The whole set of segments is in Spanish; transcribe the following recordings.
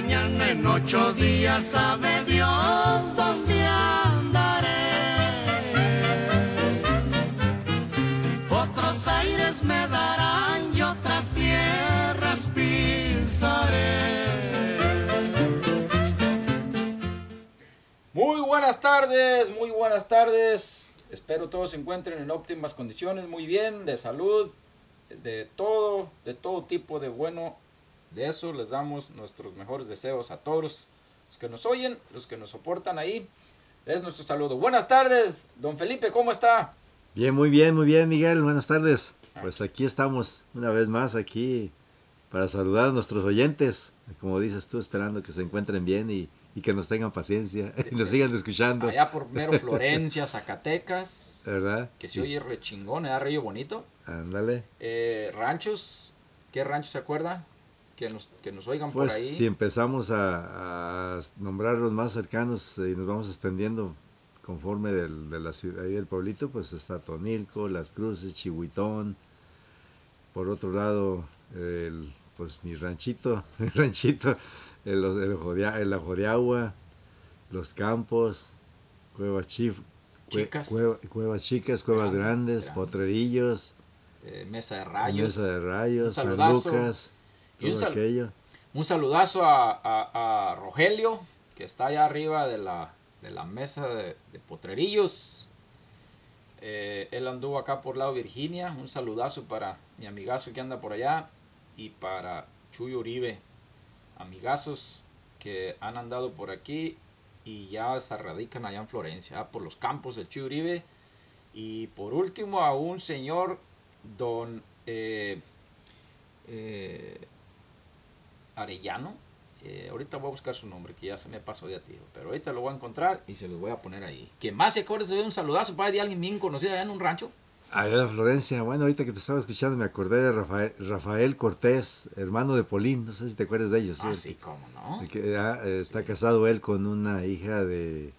mañana en ocho días sabe Dios dónde andaré. Otros aires me darán y otras tierras pisaré. Muy buenas tardes, muy buenas tardes. Espero todos se encuentren en óptimas condiciones, muy bien, de salud, de todo, de todo tipo de bueno. De eso les damos nuestros mejores deseos a todos los que nos oyen, los que nos soportan ahí. Es nuestro saludo. Buenas tardes, don Felipe, ¿cómo está? Bien, muy bien, muy bien, Miguel. Buenas tardes. Pues aquí estamos una vez más aquí para saludar a nuestros oyentes. Como dices tú, esperando que se encuentren bien y, y que nos tengan paciencia y nos sigan escuchando. Allá por mero Florencia, Zacatecas. ¿Verdad? Que se oye rechingón, ¿eh? Río Bonito. Ándale. Eh, ranchos, ¿qué ranchos se acuerda? Que nos, que nos oigan Pues por ahí. si empezamos a, a nombrar los más cercanos y nos vamos extendiendo conforme del, de la ciudad ahí del pueblito, pues está Tonilco, Las Cruces, Chihuitón. Por otro lado, el, pues mi ranchito, mi ranchito, el, el, de- el Ajo de Agua, Los Campos, Cueva Chif, Cue- Chicas. Cueva, Cuevas Chicas, Cuevas Grandes, Grandes. Potrerillos, Eh, Mesa de Rayos. Mesa de Rayos, San. Lucas, Y un sal- aquello. Un saludazo a, a- a Rogelio, que está allá arriba de la, de la mesa de, de potrerillos. Eh, él anduvo acá por lado Virginia. Un saludazo para mi amigazo que anda por allá. Y para Chuy Uribe. Amigazos que han andado por aquí y ya se radican allá en Florencia, ah, por los campos del Chuy Uribe. Y por último a un señor, don eh, eh, Arellano. Eh, ahorita voy a buscar su nombre, que ya se me pasó de a tiro. Pero ahorita lo voy a encontrar y se los voy a poner ahí. Que más se acuerde de un saludazo para de alguien bien conocido allá en un rancho. Allá de Florencia, bueno, ahorita que te estaba escuchando me acordé de Rafael, Rafael Cortés, hermano de Polín, no sé si te acuerdas de ellos. Ah, ¿sí? sí, cómo no. Que, ah, eh, está casado él con una hija de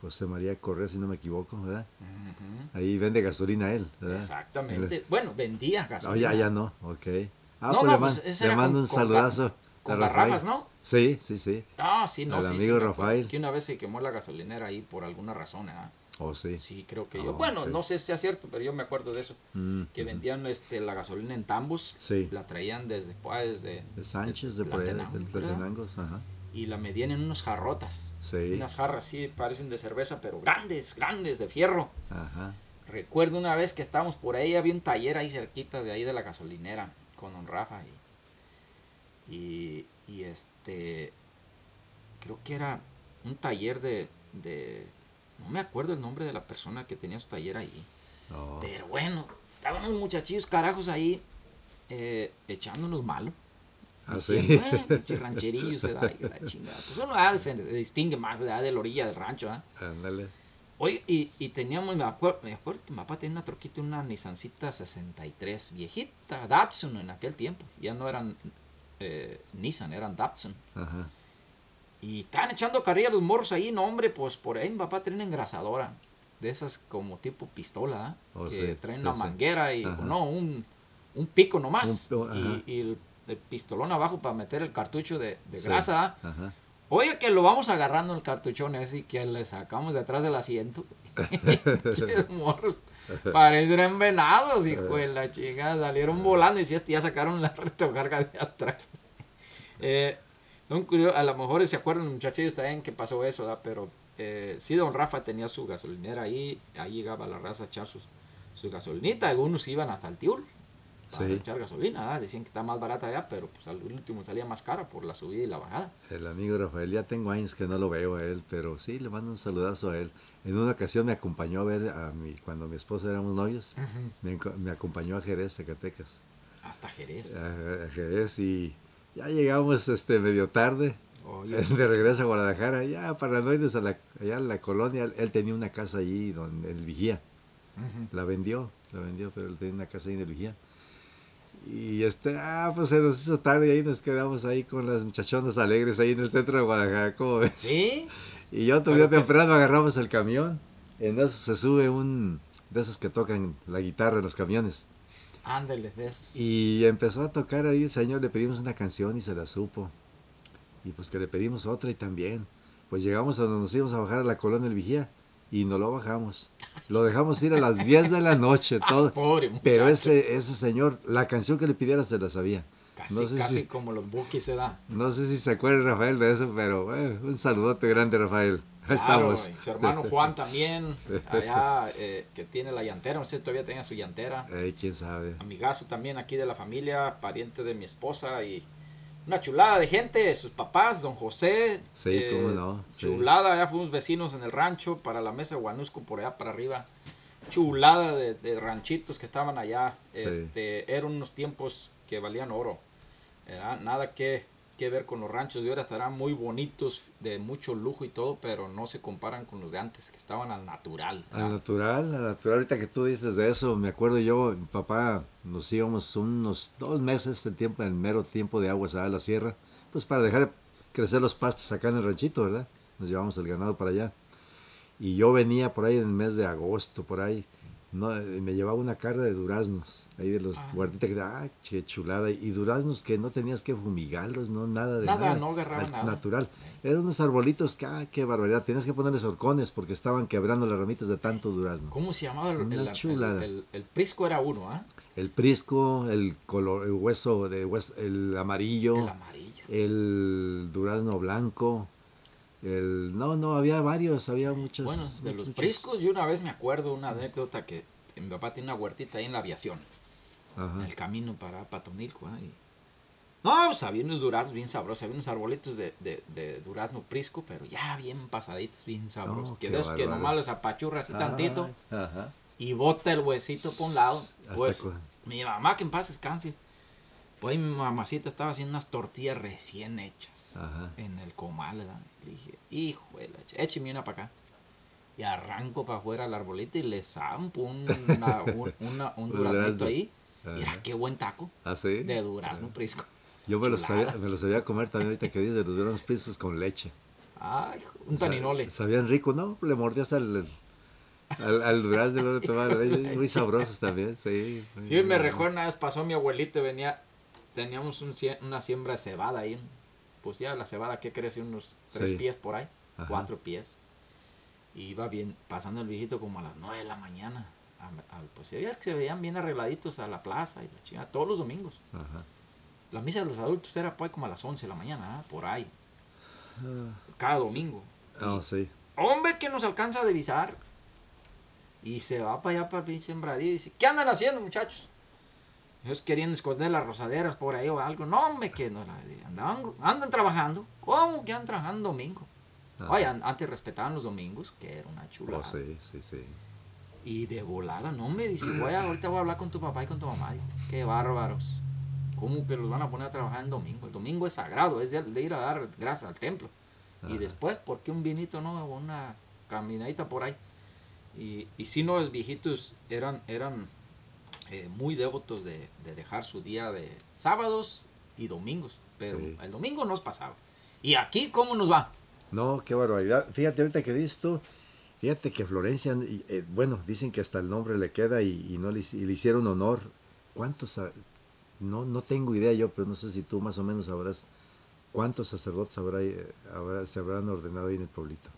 José María Correa, si no me equivoco, ¿verdad? Ahí vende gasolina él, ¿verdad? Exactamente. Bueno, vendía Oh, gasolina. ya, ya no, ok. Ah, No, pues no, le, pues man- le mando con- un con saludazo. ga- Con a Rafael. garrafas, ¿no? Sí, sí, sí. Ah, sí, no, Al sí. amigo sí, Rafael. Que una vez se quemó la gasolinera ahí por alguna razón, ¿ah? Oh, sí. Sí, creo que yo. Ah, bueno, no sé si sea cierto, pero yo me acuerdo de eso. Mm, Que vendían este, la gasolina en tambos. Sí. La traían desde, pues, desde, De Sánchez, de por allá, ajá. y la medían en unos jarrotas. Sí. Unas jarras sí, parecen de cerveza, pero grandes, grandes, de fierro. Ajá. Recuerdo una vez que estábamos por ahí, había un taller ahí cerquita de ahí de la gasolinera con don Rafa y, y, y, este, creo que era un taller de, de, no me acuerdo el nombre de la persona que tenía su taller ahí. Pero bueno, estaban unos muchachillos carajos ahí eh, echándonos malo. Ah, sí. Diciendo, "Eh, pinches rancherillos, se da, y la chingada. Pues uno ah, se distingue más de, de la orilla del rancho, ¿ah? Ándale. Oye, y, y teníamos, me acuerdo, me acuerdo que mi papá tenía una troquita, una Nissancita 63, viejita, Datsun en aquel tiempo. Ya no eran eh, Nissan, eran Datsun. Ajá. Y estaban echando carrilla los morros ahí, no hombre, pues por ahí mi papá tenía una engrasadora. De esas como tipo pistola, ¿ah? Oh, que sí, traen sí, una sí. manguera y, Ajá. no, un, un pico nomás. Un- y, y el, el pistolón abajo para meter el cartucho de, de grasa, ¿ah? Ajá. Oye, que lo vamos agarrando el cartuchón ese y que le sacamos de atrás del asiento. Parecen venados, hijo de la chingada. Salieron volando y si este ya sacaron la retrocarga de atrás. Eh, son curiosos, a lo mejor se acuerdan los muchachillos también que pasó eso, ¿verdad? pero eh, sí, don Rafa tenía su gasolinera ahí, ahí llegaba la raza a echar sus, su gasolinita, algunos iban hasta el Tiul para Sí. echar gasolina, ¿verdad? decían que está más barata allá, pero pues al último salía más cara por la subida y la bajada. El amigo Rafael, ya tengo años que no lo veo a él, pero sí, le mando un saludazo a él. En una ocasión me acompañó a ver a mi, cuando mi esposa éramos novios, me, enco- me acompañó a Jerez, Zacatecas. Hasta Jerez. A, a Jerez y ya llegamos este medio tarde, de regreso a Guadalajara, ya para no irnos a la, allá a la colonia, él, tenía una casa allí donde él vigía. ujú. La vendió, la vendió, pero él tenía una casa ahí en el vigía. Y este, ah, pues se nos hizo tarde y ahí nos quedamos ahí con las muchachonas alegres ahí en el centro de Guadalajara, ¿cómo ves? ¿Sí? Y todavía que- temprano agarramos el camión. En eso se sube un de esos que tocan la guitarra en los camiones. Ándale, de esos. Y empezó a tocar ahí el señor, le pedimos una canción y se la supo. Y pues que le pedimos otra y también. Pues llegamos a donde nos íbamos a bajar a la colonia del Vigía y no lo bajamos. Lo dejamos ir a las 10 de la noche, todo. Pobre. Pero ese, ese señor, la canción que le pidiera se la sabía. Casi, no sé casi si- como los bookies se da. No sé si se acuerda Rafael de eso, pero eh, un saludote grande, Rafael. Ahí Claro, estamos. y su hermano Juan también, allá eh, que tiene la llantera, no sé si todavía tenga su llantera. Eh, quién sabe. Amigazo también aquí de la familia, pariente de mi esposa y una chulada de gente, sus papás, don José. eh, Sí, cómo no, sí. Chulada, ya fuimos vecinos en el rancho para la mesa de Guanusco por allá para arriba. Chulada de, de ranchitos que estaban allá. Sí. Este, eran unos tiempos que valían oro. Nada que, que ver con los ranchos de ahora, estarán muy bonitos, de mucho lujo y todo, pero no se comparan con los de antes, que estaban al natural. ¿verdad? Al natural, al natural. Ahorita que tú dices de eso, me acuerdo yo, mi papá, nos íbamos unos dos meses en tiempo, en mero tiempo de aguas a la sierra, pues para dejar crecer los pastos acá en el ranchito, ¿verdad? Nos llevamos el ganado para allá. Y yo venía por ahí en el mes de agosto, por ahí, no, me llevaba una carga de duraznos, ahí de los Ah. guarditas que, ah, qué chulada, y duraznos que no tenías que fumigarlos, no, nada de Nada, nada. no agarraba nada. Natural. Eran unos arbolitos que, ah, qué barbaridad, tenías que ponerles horcones porque estaban quebrando las ramitas de tanto durazno. ¿Cómo se llamaba? El, el- el- chulada. el- el prisco era uno, ¿ah? El prisco, el color, el hueso de hueso, el amarillo, El amarillo. el durazno blanco, el no, no, había varios, había muchos. Bueno, de los muchos. priscos, yo una vez me acuerdo una anécdota que mi papá tiene una huertita ahí en la aviación, en el camino para Patonilco. Y- No, pues había unos duraznos bien sabrosos, había unos arbolitos de, de, de durazno prisco, pero ya bien pasaditos, bien sabrosos. Oh, que qué de que nomás los apachurra así tantito Ajá. y bota el huesito por un lado. Hasta Pues cu- mi mamá, que en paz descanse, pues ahí mi mamacita estaba haciendo unas tortillas recién hechas Ajá. en el comal, ¿verdad? Le dije, hijo de la ch- écheme una para acá. Y arranco para afuera al arbolito y le zampo un, una- un, una- un Un duraznito ahí. Ajá. Mira qué buen taco ¿Ah, sí? de durazno prisco. Yo me los, sabía, me los sabía comer también ahorita que dices de los duraznos priscos con leche. Ay, un taninole. Sabían rico, ¿no? Le mordías al, al, al durazno le tomabas la leche. Muy sabrosos también, sí. Sí, me recuerdo una vez pasó mi abuelito y venía, teníamos un una siembra de cebada ahí. Pues ya la cebada que crece unos tres Sí. pies por ahí, Ajá. cuatro pies. Y iba bien, pasando el viejito como a las nueve de la mañana. a- pues ya que se veían bien arregladitos a la plaza y la chingada, todos los domingos. Ajá. La misa de los adultos era pues como a las 11 de la mañana, ¿ah? por ahí, Ah, cada domingo. oh, sí. Hombre que nos alcanza a divisar. Y se va para allá para el sembradío y dice, ¿qué andan haciendo muchachos? Ellos querían esconder las rosaderas por ahí o algo. No, hombre, que no. la- Andaban, andan trabajando. ¿Cómo que andan trabajando domingo? Ajá. Oye, an- antes respetaban los domingos, que era una chulada. Oh, sí, sí, sí. Y de volada, no me dice, voy a, ahorita voy a hablar con tu papá y con tu mamá. Digo, Qué bárbaros. ¿Cómo que los van a poner a trabajar en domingo? El domingo es sagrado, es de, de ir a dar gracias al templo. Y después, ¿por qué un vinito no? O una caminadita por ahí. Y, y si no, los viejitos eran, eran eh, muy devotos de, de dejar su día de sábados y domingos. Pero Sí. el domingo nos pasaba. ¿Y aquí cómo nos va? No, qué barbaridad. Fíjate ahorita que dices tú, fíjate que Florencia, eh, bueno, dicen que hasta el nombre le queda y, y no le, y le hicieron honor. ¿Cuántos? No, no tengo idea yo, pero no sé si tú más o menos sabrás cuántos sacerdotes habrá, eh, habrá- se habrán ordenado ahí en el pueblito.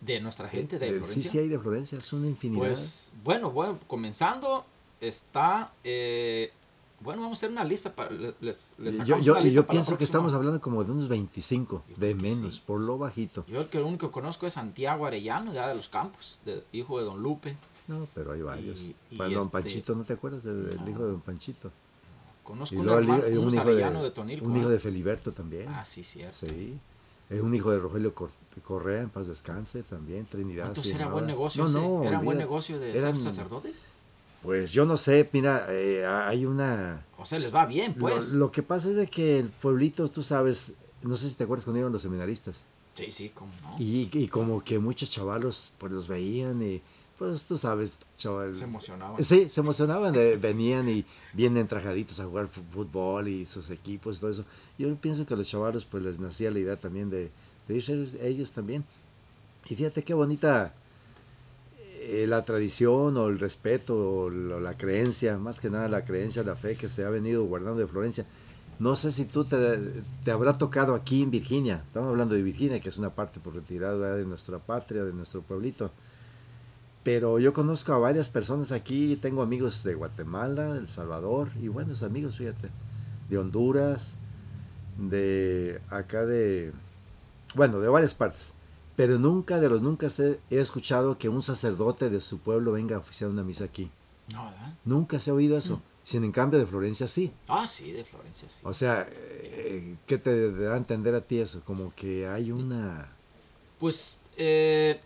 De nuestra gente de Florencia. Sí, sí hay de Florencia, es una infinidad. Pues bueno, bueno, comenzando está, eh, bueno, vamos a hacer una lista para les, les yo yo, una lista yo para la pienso que estamos hablando como de unos 25, Yo de menos, sí. por lo bajito. Yo el que único que conozco es Santiago Arellano, ya de los campos, de- hijo de Don Lupe. No, pero hay varios. Y- y Don este- Panchito, ¿no te acuerdas de- del No. hijo de Don Panchito? Conozco un, hermano, hijo- un un, hijo Arellano de, de, Tonilco. un hijo de Feliberto también. Ah, sí, cierto. Sí. Es un hijo de Rogelio Cor- Correa, en paz descanse también, Trinidad. Entonces era buen negocio No, no, era buen olvídate. negocio de Eran- ser sacerdotes. Pues yo no sé, mira, eh, hay una... O sea, les va bien, pues. lo que pasa es de que el pueblito, tú sabes, no sé si te acuerdas cuando iban los seminaristas, Sí, sí, cómo no. y, y como que muchos chavalos pues los veían y pues tú sabes, chaval. Se emocionaban. Sí, se emocionaban, de- venían y vienen trajaditos a jugar fútbol y sus equipos y todo eso. Yo pienso que a los chavalos pues les nacía la idea también de, de irse ellos también. Y fíjate qué bonita eh, la tradición o el respeto o la, creencia, más que nada la creencia, la fe que se ha venido guardando de Florencia. No sé si tú te, te habrá tocado aquí en Virginia. Estamos hablando de Virginia, que es una parte por retirada de nuestra patria, de nuestro pueblito. Pero yo conozco a varias personas aquí, tengo amigos de Guatemala, de El Salvador, y buenos amigos, fíjate, de Honduras, de acá de, bueno, de varias partes. Pero nunca, de los nunca he, escuchado que un sacerdote de su pueblo venga a oficiar una misa aquí. No, ¿verdad? Nunca se ha oído eso. Sin en cambio de Florencia sí. Ah, sí, de Florencia, sí. O sea, eh, ¿qué te da a entender a ti eso? Como que hay una... Pues, eh,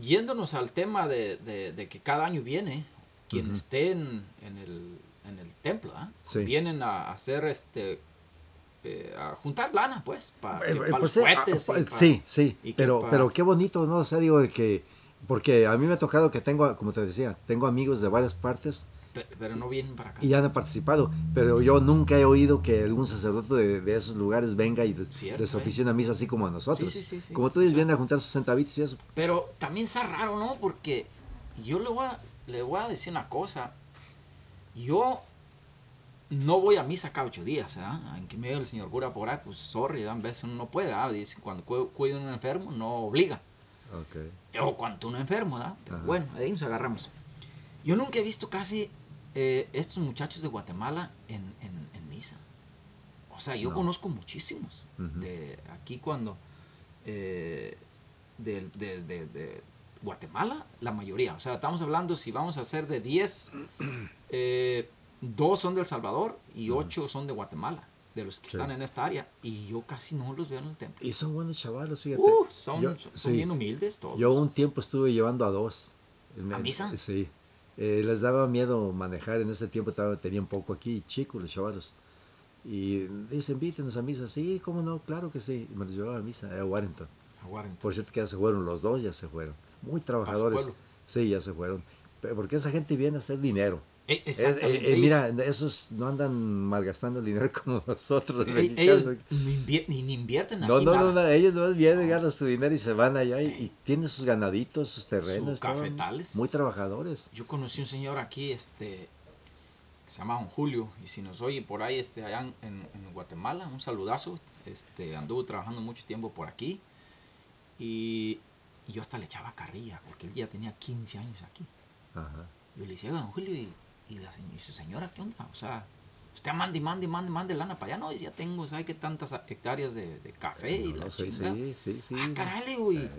yéndonos al tema de, de- de que cada año viene, quien Ujú. esté en, en el, en el templo, ¿ah? Sí. vienen a hacer este. Eh, a juntar lana, pues, para Eh, eh, los pues, eh, cohetes. ah, pa- pa- sí, sí, pero, pero qué bonito, ¿no? O sea, digo de que, porque a mí me ha tocado que tengo, como te decía, tengo amigos de varias partes pe- Pero, no vienen para acá. y han participado, pero yo nunca he oído que algún sacerdote de, de esos lugares venga y de- Cierto, les eh. oficie una misa así como a nosotros. Sí, sí, sí. Como tú dices, vienen a juntar sus centavitos y eso. Pero también está raro, ¿no? Porque yo le voy a, le voy a decir una cosa. Yo no voy a misa cada ocho días, ¿ah? En que medio el señor cura por ahí, pues sorry, a veces uno no puede, ¿ah? Dice, cuando cu- cuida a un enfermo, no obliga. Ok. O cuando uno enfermo, ¿verdad? Pero bueno, ahí nos agarramos. Yo nunca he visto casi eh, estos muchachos de Guatemala en, en- en misa. O sea, yo No. conozco muchísimos. De aquí cuando... eh, de, de- de- de Guatemala, la mayoría. O sea, estamos hablando, si vamos a hacer de 10, eh, dos son de El Salvador y ocho son de Guatemala, de los que Sí. están en esta área. Y yo casi no los veo en el templo. Y son buenos chavalos, fíjate. Uh, son, Yo- son sí. bien humildes todos. Yo un tiempo estuve llevando a dos. ¿A misa? Sí. Eh, les daba miedo manejar. En ese tiempo estaba, tenía un poco aquí, chicos, los chavalos. Y dicen, invítenos a misa. Sí, ¿cómo no? Claro que sí. Y me los llevaba a misa, a Warrington. A Warrington. Por cierto que ya se fueron los dos, ya se fueron. Muy trabajadores. Sí, ya se fueron. Pero porque esa gente viene a hacer dinero. Exactamente. eh, eh, mira, esos no andan malgastando el dinero como nosotros. eh, ellos ni, invier- ni- ni invierten No, aquí no, nada. no, no, ellos no vienen, ganan su dinero y se van allá y, y tienen sus ganaditos, sus terrenos. todo. cafetales. Muy trabajadores. Yo conocí un señor aquí, este, que se llama Don Julio, y si nos oye por ahí, este, allá en, Guatemala, un saludazo. Este, anduvo trabajando mucho tiempo por aquí, y, y yo hasta le echaba carrilla, porque él ya tenía 15 años aquí. Ajá. Yo le decía, "Oiga, don Julio, ¿y, y la señ- y su señora qué onda? O sea, usted mande, mande, mande, mande lana para allá. No, ya tengo, ¿sabe qué tantas hectáreas de, de café y la no, sí, chingada?". sí, sí, sí. Ah, caray, digo, y,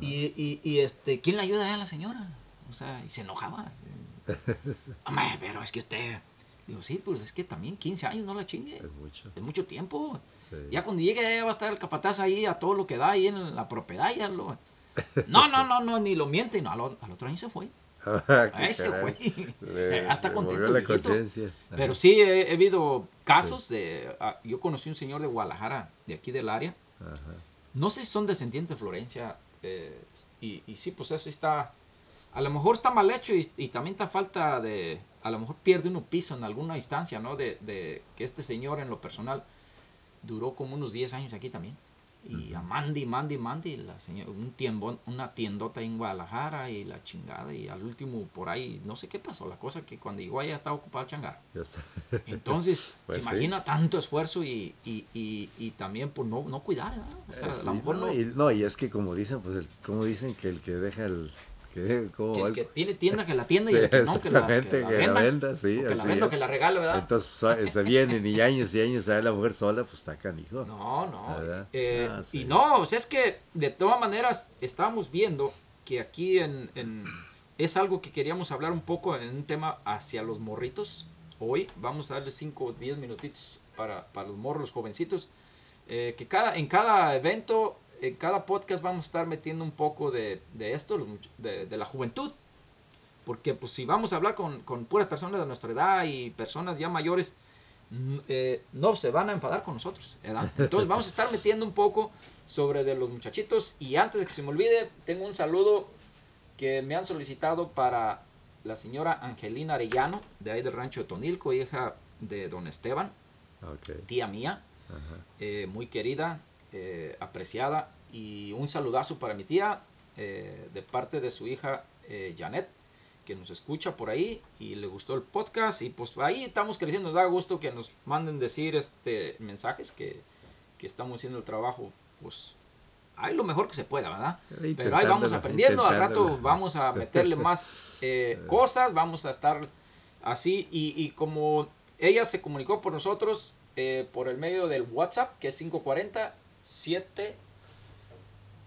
y, y, y, este, ¿quién le ayuda a la señora? O sea, y se enojaba. Hombre, pero es que usted. Digo, sí, pues es que también 15 años no la chingue. Es mucho. Es mucho tiempo. Sí. Ya cuando llegue ya va a estar el capataz ahí a todo lo que da ahí en la propiedad. Ya lo... No, no, no, no, ni lo miente. No, al otro año se fue. Ah, qué Ahí se caray. fue. Le- Hasta le contento la conciencia. Pero sí, he, he habido casos de... ah, yo conocí un señor de Guadalajara, de aquí del área. Ajá. No sé si son descendientes de Florencia. eh, y, y sí, pues eso está. A lo mejor está mal hecho y, y también está falta de. A lo mejor pierde uno piso en alguna instancia, ¿no? De, de que este señor en lo personal duró como unos 10 años aquí también. Y a Mandy, Mandy, Mandy, la señora, un tiembón, una tiendota en Guadalajara y la chingada. Y al último por ahí, no sé qué pasó. La cosa que cuando llegó allá estaba ocupado el changar. Ya está. Entonces, Pues se sí. imagina tanto esfuerzo y, y, y, y también por no, no cuidar, ¿verdad? O sea, Eh, a sí, lo mejor no, no. y, no, y es que como dicen, pues el, como dicen que el que deja el que, el que tiene tienda que la tienda y el que no que la, que la que la venda, sí, o que la así venda o es. que la regale, ¿verdad? entonces so- se vienen y años y años a la mujer sola, pues está canijo. no, no. Eh, Ah, sí. Y no, o sea, es que de todas maneras estábamos viendo que aquí en, en- es algo que queríamos hablar un poco en un tema hacia los morritos. Hoy vamos a darle 5 o 10 minutitos para, para los morros, los jovencitos. eh, que cada, en cada evento, en cada podcast vamos a estar metiendo un poco de, de esto, de, de la juventud. Porque pues si vamos a hablar con, con puras personas de nuestra edad y personas ya mayores, eh, no se van a enfadar con nosotros. ¿verdad? Entonces vamos a estar metiendo un poco sobre de los muchachitos. Y antes de que se me olvide, tengo un saludo que me han solicitado para la señora Angelina Arellano, de ahí del rancho de Tonilco, hija de don Esteban, Ok, tía mía, ajá. eh, muy querida, eh, apreciada. Y un saludazo para mi tía, eh, de parte de su hija eh, Janet, que nos escucha por ahí y le gustó el podcast. Y pues ahí estamos creciendo, nos da gusto que nos manden decir este mensajes que, que estamos haciendo el trabajo, pues hay lo mejor que se pueda, ¿verdad? Pero ahí vamos aprendiendo, al rato vamos a meterle más eh, cosas, vamos a estar así. Y, y, como ella se comunicó por nosotros eh, por el medio del WhatsApp, que es 540 7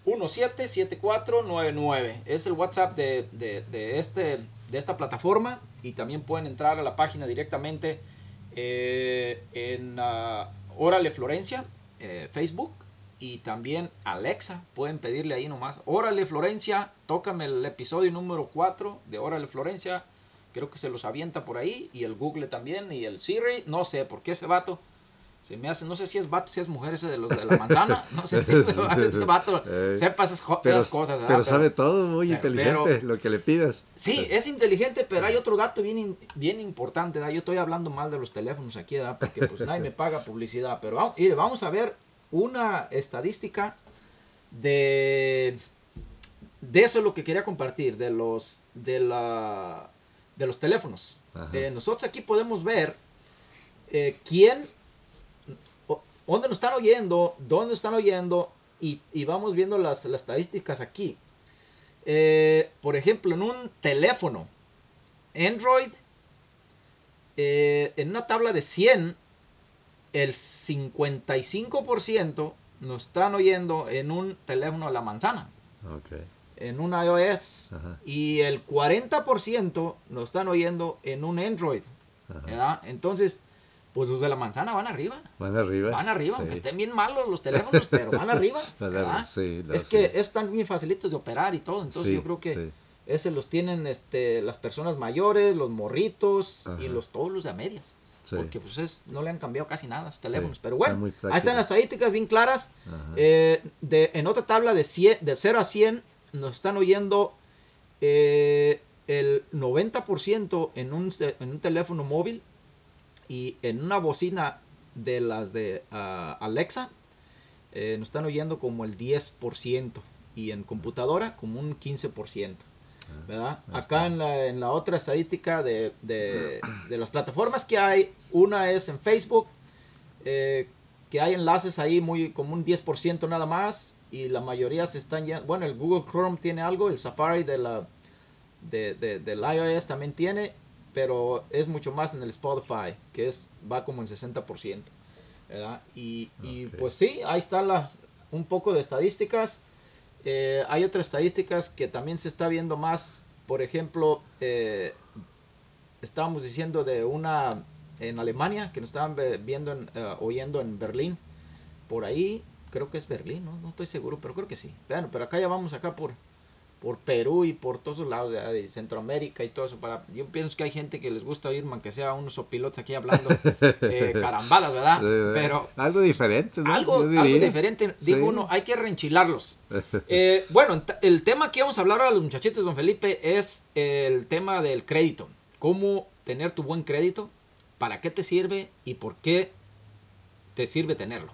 177499. Es el WhatsApp de, de, de, este, de esta plataforma y también pueden entrar a la página directamente eh, en uh, Órale Florencia, eh, Facebook y también Alexa. Pueden pedirle ahí nomás. Órale Florencia, tócame el episodio número 4 de Órale Florencia. Creo que se los avienta por ahí y el Google también y el Siri. No sé por qué ese vato se me hace, no sé si es vato, si es mujer ese de los de la manzana, no sé si ese vato sepa esas, pero, cosas. Pero, sabe todo, muy inteligente, lo que le pidas. Sí, es inteligente, pero hay otro dato bien, bien importante, ¿verdad? yo estoy hablando mal de los teléfonos aquí, ¿verdad? porque pues nadie me paga publicidad, pero vamos, mire, vamos a ver una estadística de, de eso es lo que quería compartir, de los, de la, de los teléfonos. Eh, nosotros aquí podemos ver eh, quién dónde nos están oyendo, dónde están oyendo, y, y vamos viendo las, las estadísticas aquí. Eh, por ejemplo, en un teléfono Android, eh, en una tabla de 100, el 55% nos están oyendo en un teléfono a la manzana. Okay. En un iOS. Ajá. Y el 40% nos están oyendo en un Android. Entonces, pues los de la manzana van arriba. Van arriba. Van arriba, sí. aunque estén bien malos los teléfonos, pero van arriba. sí, es sí. que están bien facilitos de operar y todo, entonces yo creo que ese los tienen este, las personas mayores, los morritos Ajá. y los todos los de a medias. Porque pues es, no le han cambiado casi nada a sus teléfonos. pero bueno, ahí están las estadísticas bien claras. Eh, de, en otra tabla de, 100, de 0 a 100 nos están oyendo eh, el 90% en un, en un teléfono móvil y en una bocina de las de uh, Alexa eh, nos están oyendo como el 10% y en computadora como un 15%. ¿verdad? Acá en la, en la, otra estadística de, de, de, las plataformas que hay, una es en Facebook, eh, que hay enlaces ahí muy como un 10% nada más y la mayoría se están ya, bueno, el Google Chrome tiene algo, el Safari de la, de, de, del iOS también tiene pero es mucho más en el Spotify, que es va como en 60%. ¿verdad? Y, y pues sí, ahí está la, un poco de estadísticas. Eh, hay otras estadísticas que también se está viendo más, por ejemplo, eh, estábamos diciendo de una en Alemania, que nos estaban viendo, en, uh, oyendo en Berlín, por ahí, creo que es Berlín, ¿no? no estoy seguro, pero creo que sí. Bueno, pero acá ya vamos acá por, por Perú y por todos los lados de, de, Centroamérica y todo eso. Para, yo pienso que hay gente que les gusta oír, man, que sea unos pilotos aquí hablando eh, carambadas, ¿verdad? Pero algo diferente, ¿no? Algo, algo diferente, digo sí. uno, hay que reenchilarlos. Eh, bueno, el tema que vamos a hablar a los muchachitos, don Felipe, es el tema del crédito. Cómo tener tu buen crédito, para qué te sirve y por qué te sirve tenerlo,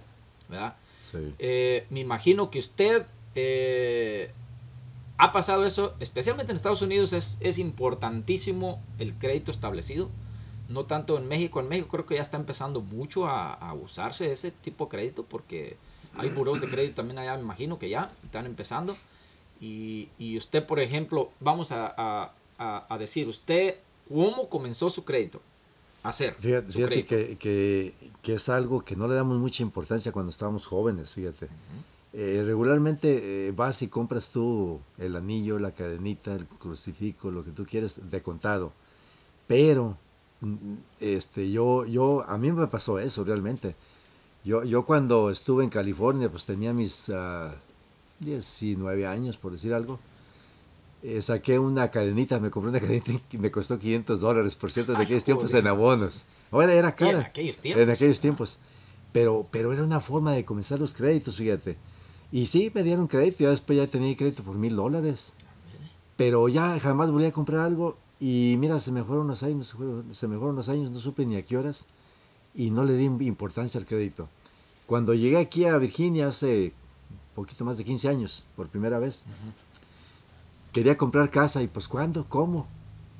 ¿verdad? Sí. Eh, me imagino que usted eh, ha pasado eso, especialmente en Estados Unidos es, es importantísimo el crédito establecido. No tanto en México. En México creo que ya está empezando mucho a, a usarse ese tipo de crédito porque hay buros de crédito también allá, me imagino que ya están empezando. Y, y usted, por ejemplo, vamos a, a, a, decir, usted, ¿cómo comenzó su crédito? Hacer. Fíjate, fíjate que, que, que, es algo que no le damos mucha importancia cuando estábamos jóvenes, fíjate. Uh -huh. Eh, regularmente eh, vas y compras tú el anillo, la cadenita, el crucifijo, lo que tú quieres de contado. Pero este, yo, yo, a mí me pasó eso realmente. Yo, yo cuando estuve en California, pues tenía mis uh, 19 años, por decir algo. Eh, saqué una cadenita, me compré una cadenita que me costó 500 dólares, por cierto, de aquellos tiempos en abonos. Ahora era cara. En aquellos tiempos. En aquellos tiempos. Pero, pero era una forma de comenzar los créditos, fíjate. Y sí, me dieron crédito, ya después ya tenía crédito por mil dólares. Pero ya jamás volví a comprar algo y mira, se me fueron los años, se me fueron los años, no supe ni a qué horas y no le di importancia al crédito. Cuando llegué aquí a Virginia hace poquito más de 15 años, por primera vez, uh -huh. quería comprar casa y pues ¿cuándo? ¿Cómo?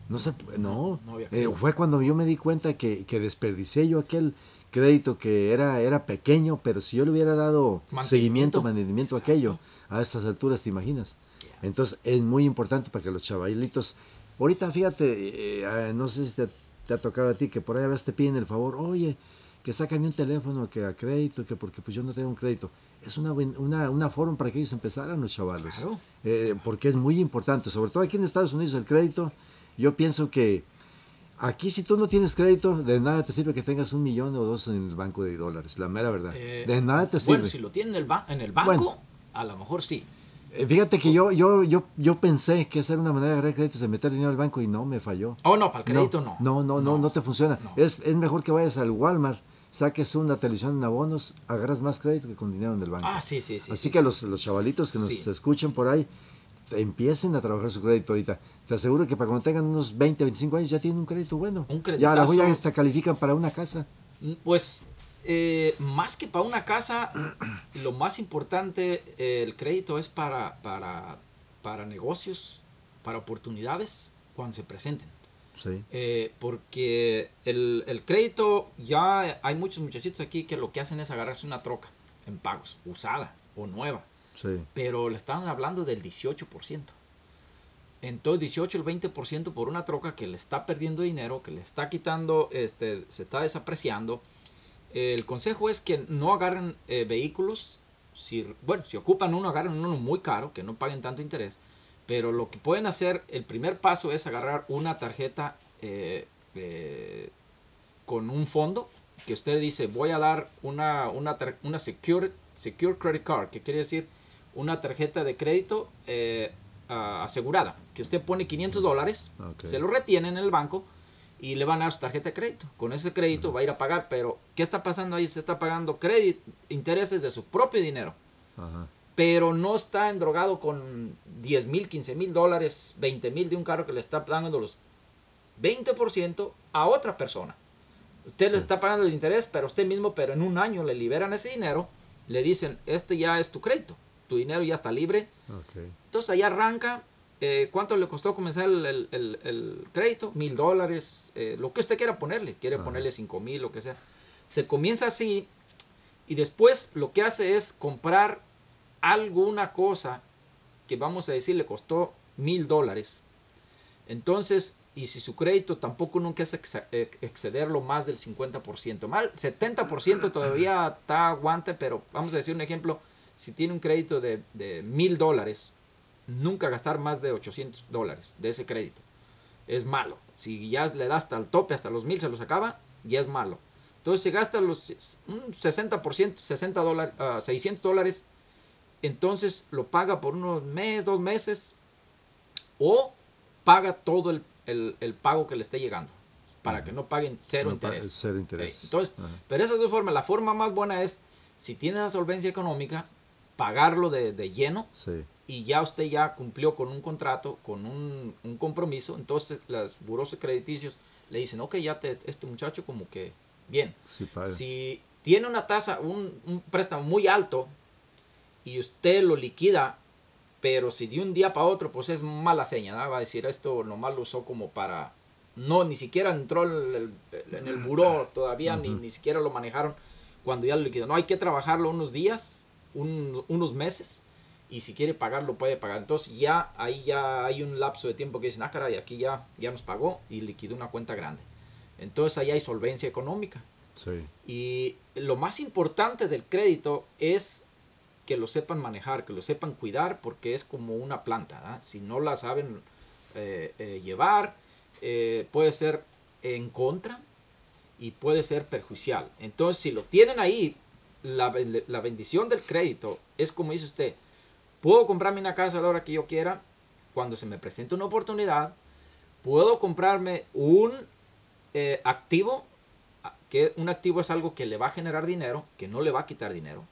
No se, no, no Eh, fue cuando yo me di cuenta que, que desperdicié yo aquel crédito que era, era pequeño, pero si yo le hubiera dado Mantenimiento. seguimiento, mantenimiento a aquello, a estas alturas, ¿te imaginas? Entonces es muy importante para que los chavalitos, ahorita fíjate, eh, ah, no sé si te, te ha tocado a ti, que por ahí a veces te piden el favor, oye, que sácame un teléfono que a crédito, que porque pues yo no tengo un crédito. Es una, una, una forma para que ellos empezaran los chavalos. Claro. Eh, porque es muy importante, sobre todo aquí en Estados Unidos el crédito, yo pienso que aquí si tú no tienes crédito, de nada te sirve que tengas un millón o dos en el banco de dólares, la mera verdad. Eh, de nada te sirve. Bueno, si lo tienen en el, ba- en el banco, Bueno. a lo mejor sí. Eh, Fíjate que yo, yo, yo, yo pensé que esa era una manera de agarrar créditos, de meter dinero al banco y no me falló. Oh, no, para el crédito no. No, no, no, no, te funciona. no. Es, es mejor que vayas al Walmart, saques una televisión en abonos, agarras más crédito que con dinero en el banco. Ah, sí, sí, sí. Así sí. que los, los chavalitos que nos Sí. escuchen por ahí, empiecen a trabajar su crédito ahorita. Te aseguro que para cuando tengan unos 20, 25 años ya tienen un crédito bueno. Un ya a la ya hasta califican para una casa. Pues eh, más que para una casa, lo más importante, eh, el crédito es para, para, para negocios, para oportunidades cuando se presenten. Sí, Eh, porque el, el crédito, ya hay muchos muchachitos aquí que lo que hacen es agarrarse una troca en pagos, usada o nueva, sí. pero le están hablando del 18%. Entonces 18 el 20% por una troca que le está perdiendo dinero, que le está quitando, este, se está desapreciando. El consejo es que no agarren eh, vehículos, si, bueno, si ocupan uno, agarren uno muy caro, que no paguen tanto interés. Pero lo que pueden hacer, el primer paso es agarrar una tarjeta eh, eh, con un fondo que usted dice, voy a dar una, una, una secure, secure credit card, que quiere decir una tarjeta de crédito ah, asegurada, que usted pone 500 dólares, se lo retienen en el banco y le van a dar su tarjeta de crédito. Con ese crédito va a ir a pagar, pero ¿qué está pasando ahí? Se está pagando crédito, intereses de su propio dinero Ajá. pero no está endrogado con 10 mil, 15 mil dólares, 20 mil de un carro que le está dando los 20% a otra persona. Usted le está pagando el interés, pero usted mismo, pero en un año le liberan ese dinero, le dicen, este ya es tu crédito, tu dinero ya está libre. Entonces ahí arranca, eh, ¿cuánto le costó comenzar el, el- el- el crédito? Mil dólares, eh, lo que usted quiera ponerle, quiere Ajá. ponerle cinco mil, lo que sea. Se comienza así y después lo que hace es comprar alguna cosa que vamos a decir le costó mil dólares. Entonces, y si su crédito tampoco nunca es ex- excederlo más del 50%, mal 70% todavía está aguante, pero vamos a decir un ejemplo, si tiene un crédito de mil dólares, nunca gastar más de 800 dólares de ese crédito. Es malo. Si ya le da hasta el tope, hasta los mil se los acaba, ya es malo. Entonces, si gasta los un 60%, 60 dólares, ah, 600 dólares, entonces lo paga por unos meses, dos meses, o paga todo el, el- el pago que le esté llegando, para que no paguen cero No interés. cero interés. Ok, Entonces, pero esas dos formas, la forma más buena es, si tiene la solvencia económica, pagarlo de, de lleno Sí. y ya usted ya cumplió con un contrato, con un, un compromiso, entonces los buros crediticios le dicen, ok, ya te, este muchacho como que, bien, Sí si tiene una tasa, un, un préstamo muy alto y usted lo liquida, pero si de un día para otro, pues es mala seña, ¿no? va a decir esto nomás lo usó como para, no, ni siquiera entró el- el- en el buró todavía, ni, ni siquiera lo manejaron cuando ya lo liquidó. No, hay que trabajarlo unos días, un- unos meses, y si quiere pagarlo puede pagar. Entonces ya ahí ya hay un lapso de tiempo que dicen, ah, caray, aquí ya, ya nos pagó y liquidó una cuenta grande. Entonces ahí hay solvencia económica. Sí. Y lo más importante del crédito es que lo sepan manejar, que lo sepan cuidar, porque es como una planta. ¿ah? Si no la saben eh, eh, llevar, eh, puede ser en contra y puede ser perjudicial. Entonces, si lo tienen ahí, la, la bendición del crédito es como dice usted, puedo comprarme una casa a la hora que yo quiera, cuando se me presente una oportunidad, puedo comprarme un eh, activo, que un activo es algo que le va a generar dinero, que no le va a quitar dinero.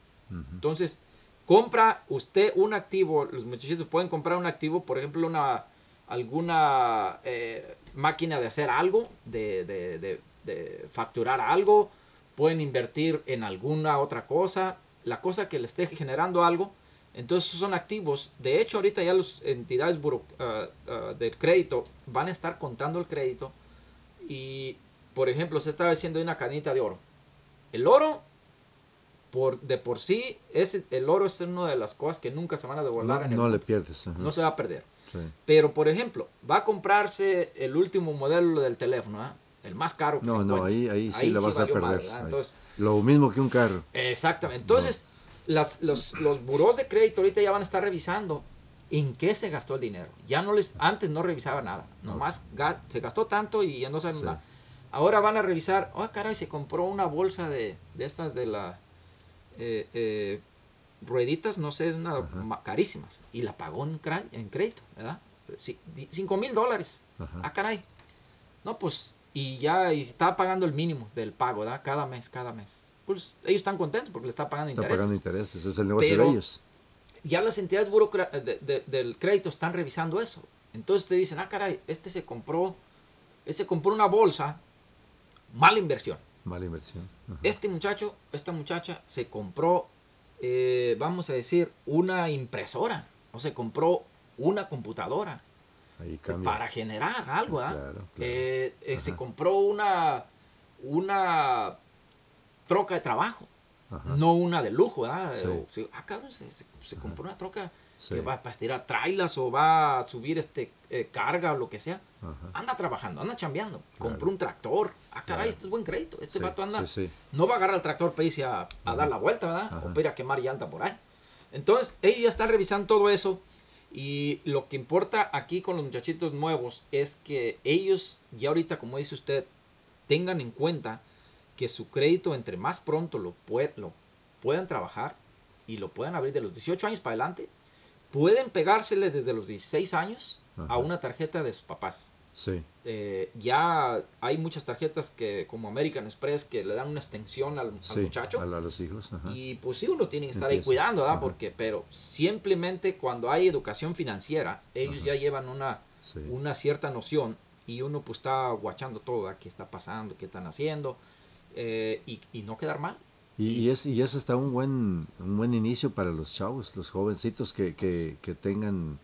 Entonces, compra usted un activo, los muchachitos pueden comprar un activo, por ejemplo, una alguna eh, máquina de hacer algo, de, de- de- de facturar algo, pueden invertir en alguna otra cosa, la cosa que le esté generando algo, Entonces son activos. De hecho, ahorita ya las entidades ah, del crédito van a estar contando el crédito. Y, por ejemplo, se estaba diciendo de una canita de oro. El oro, por, de por sí, es, el oro es una de las cosas que nunca se van a devolver No, en el no le pierdes. ajá. No se va a perder. Sí. Pero, por ejemplo, va a comprarse el último modelo del teléfono, ¿ah? El más caro que No, se no, ahí, ahí sí la vas a perder. ahí. Entonces, Lo mismo que un carro. Exactamente. Entonces, las, los, los buros de crédito ahorita ya van a estar revisando en qué se gastó el dinero. Ya no les, antes no revisaba nada. Nomás ga- se gastó tanto y ya no saben Sí. nada. Ahora van a revisar, oh caray, se compró una bolsa de, de estas de la eh, eh, rueditas, no sé, una, carísimas. Y la pagó en, en crédito, ¿verdad? Sí, di- Cinco mil dólares. Ah, caray. No, pues, y ya y estaba pagando el mínimo del pago, ¿verdad? Cada mes, cada mes. Pues ellos están contentos porque le está pagando Está intereses. pagando intereses. Es el negocio Pero- de ellos. Ya las entidades de- de- del crédito están revisando eso. Entonces te dicen, ah, caray, este se compró, este compró una bolsa, mala inversión. Mala inversión. Ajá. Este muchacho, esta muchacha se compró, eh, vamos a decir, una impresora o se compró una computadora Ahí cambia. para generar algo, ¿ah? Claro, claro. Eh, eh, se compró una, una troca de trabajo, Ajá. no una de lujo, ¿verdad? Sí. O se- ah, cabrón, se, se- se compró una troca Sí. que va para estirar trailas o va a subir este eh, carga o lo que sea. Ajá. Anda trabajando, anda chambeando. Claro. Compró un tractor. Ah, caray, esto es buen crédito. Este Sí, vato anda. No va a agarrar el tractor para irse a, a dar la vuelta, ¿verdad? Ajá. O para ir a quemar llanta por ahí. Entonces, ellos ya están revisando todo eso. Y lo que importa aquí con los muchachitos nuevos es que ellos, ya ahorita, como dice usted, tengan en cuenta que su crédito, entre más pronto lo, lo puedan trabajar y lo puedan abrir de los 18 años para adelante, pueden pegársele desde los 16 años Ajá. a una tarjeta de sus papás. Sí. Eh, ya hay muchas tarjetas que como American Express que le dan una extensión al, muchacho A, los hijos. Ajá. y pues sí uno tiene que estar ahí cuidando, ¿verdad? Ajá. Porque, pero simplemente cuando hay educación financiera, ellos Ajá. ya llevan una, Sí. una cierta noción y uno pues está guachando todo, ¿verdad? ¿Qué está pasando? ¿Qué están haciendo? Eh, y, y no quedar mal. Y, y es, y es hasta un buen, un buen inicio para los chavos, los jovencitos que, que, que tengan,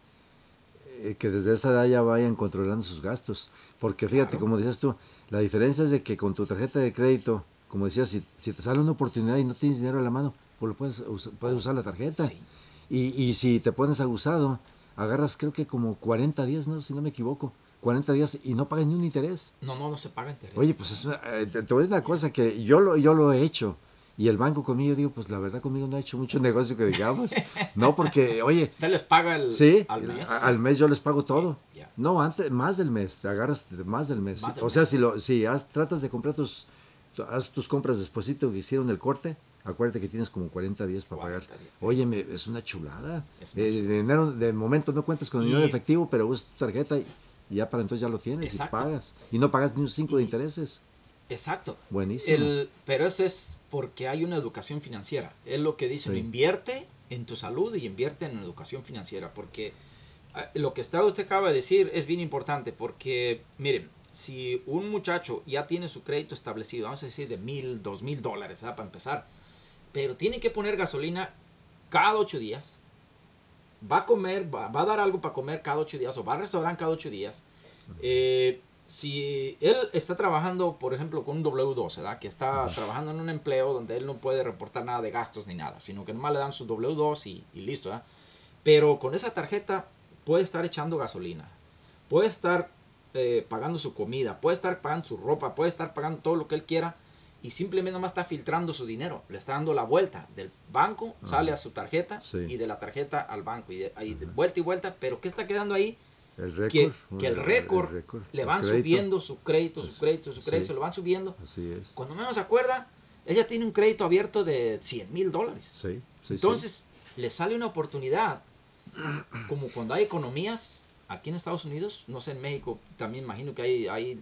que desde esa edad ya vayan controlando sus gastos. Porque fíjate, Claro. como decías tú, la diferencia es de que con tu tarjeta de crédito, como decías, si, si te sale una oportunidad y no tienes dinero a la mano, pues lo puedes, puedes usar la tarjeta. Sí. Y, y si te pones abusado, agarras creo que como 40 días, ¿no? si no me equivoco, 40 días y no pagas ni un interés. No, no, no se paga interés. Oye, pues es una- eh, te, te voy a decir una cosa que yo lo, yo lo he hecho. Y el banco conmigo, digo, pues la verdad conmigo no ha hecho mucho negocio que digamos. No, porque, oye, Usted les paga el, sí, al mes. a- al mes yo les pago todo. No, antes, más del mes, te agarras más del mes. Más del o sea, mes. si lo, si haz- tratas de comprar tus, tu- haz tus compras despuesito que hicieron el corte, acuérdate que tienes como 40 días para 40 pagar. días. Oye, me- es una chulada. Es una Eh, de dinero, de momento no cuentas con dinero Y- en efectivo, pero usas tu tarjeta y, ya para entonces ya lo tienes Exacto. y pagas. Y no pagas ni un 5 de intereses. Exacto. Buenísimo. El, pero eso es porque hay una educación financiera. Es lo que dicen, Sí. invierte en tu salud y invierte en educación financiera. Porque ah, lo que está usted acaba de decir es bien importante. Porque, miren, si un muchacho ya tiene su crédito establecido, vamos a decir de mil, dos mil dólares, ¿verdad? para empezar, pero tiene que poner gasolina cada ocho días, va a comer, va, va a dar algo para comer cada ocho días o va al restaurante cada ocho días. Eh, si él está trabajando, por ejemplo, con un W2, ¿verdad? Que está trabajando en un empleo donde él no puede reportar nada de gastos ni nada, sino que nomás le dan su W2 y, y listo, ¿verdad? Pero con esa tarjeta puede estar echando gasolina, puede estar eh, pagando su comida, puede estar pagando su ropa, puede estar pagando todo lo que él quiera y simplemente nomás está filtrando su dinero, le está dando la vuelta del banco, sale a su tarjeta Sí. y de la tarjeta al banco y de, ahí de vuelta y vuelta, pero ¿qué está quedando ahí? El que, el récord le van subiendo su crédito, su crédito, su crédito, sí. se lo van subiendo. Así es. Cuando menos se acuerda, ella tiene un crédito abierto de 100 mil dólares. Sí, sí, sí. Entonces, le sale una oportunidad, como cuando hay economías aquí en Estados Unidos, no sé, en México también imagino que hay, hay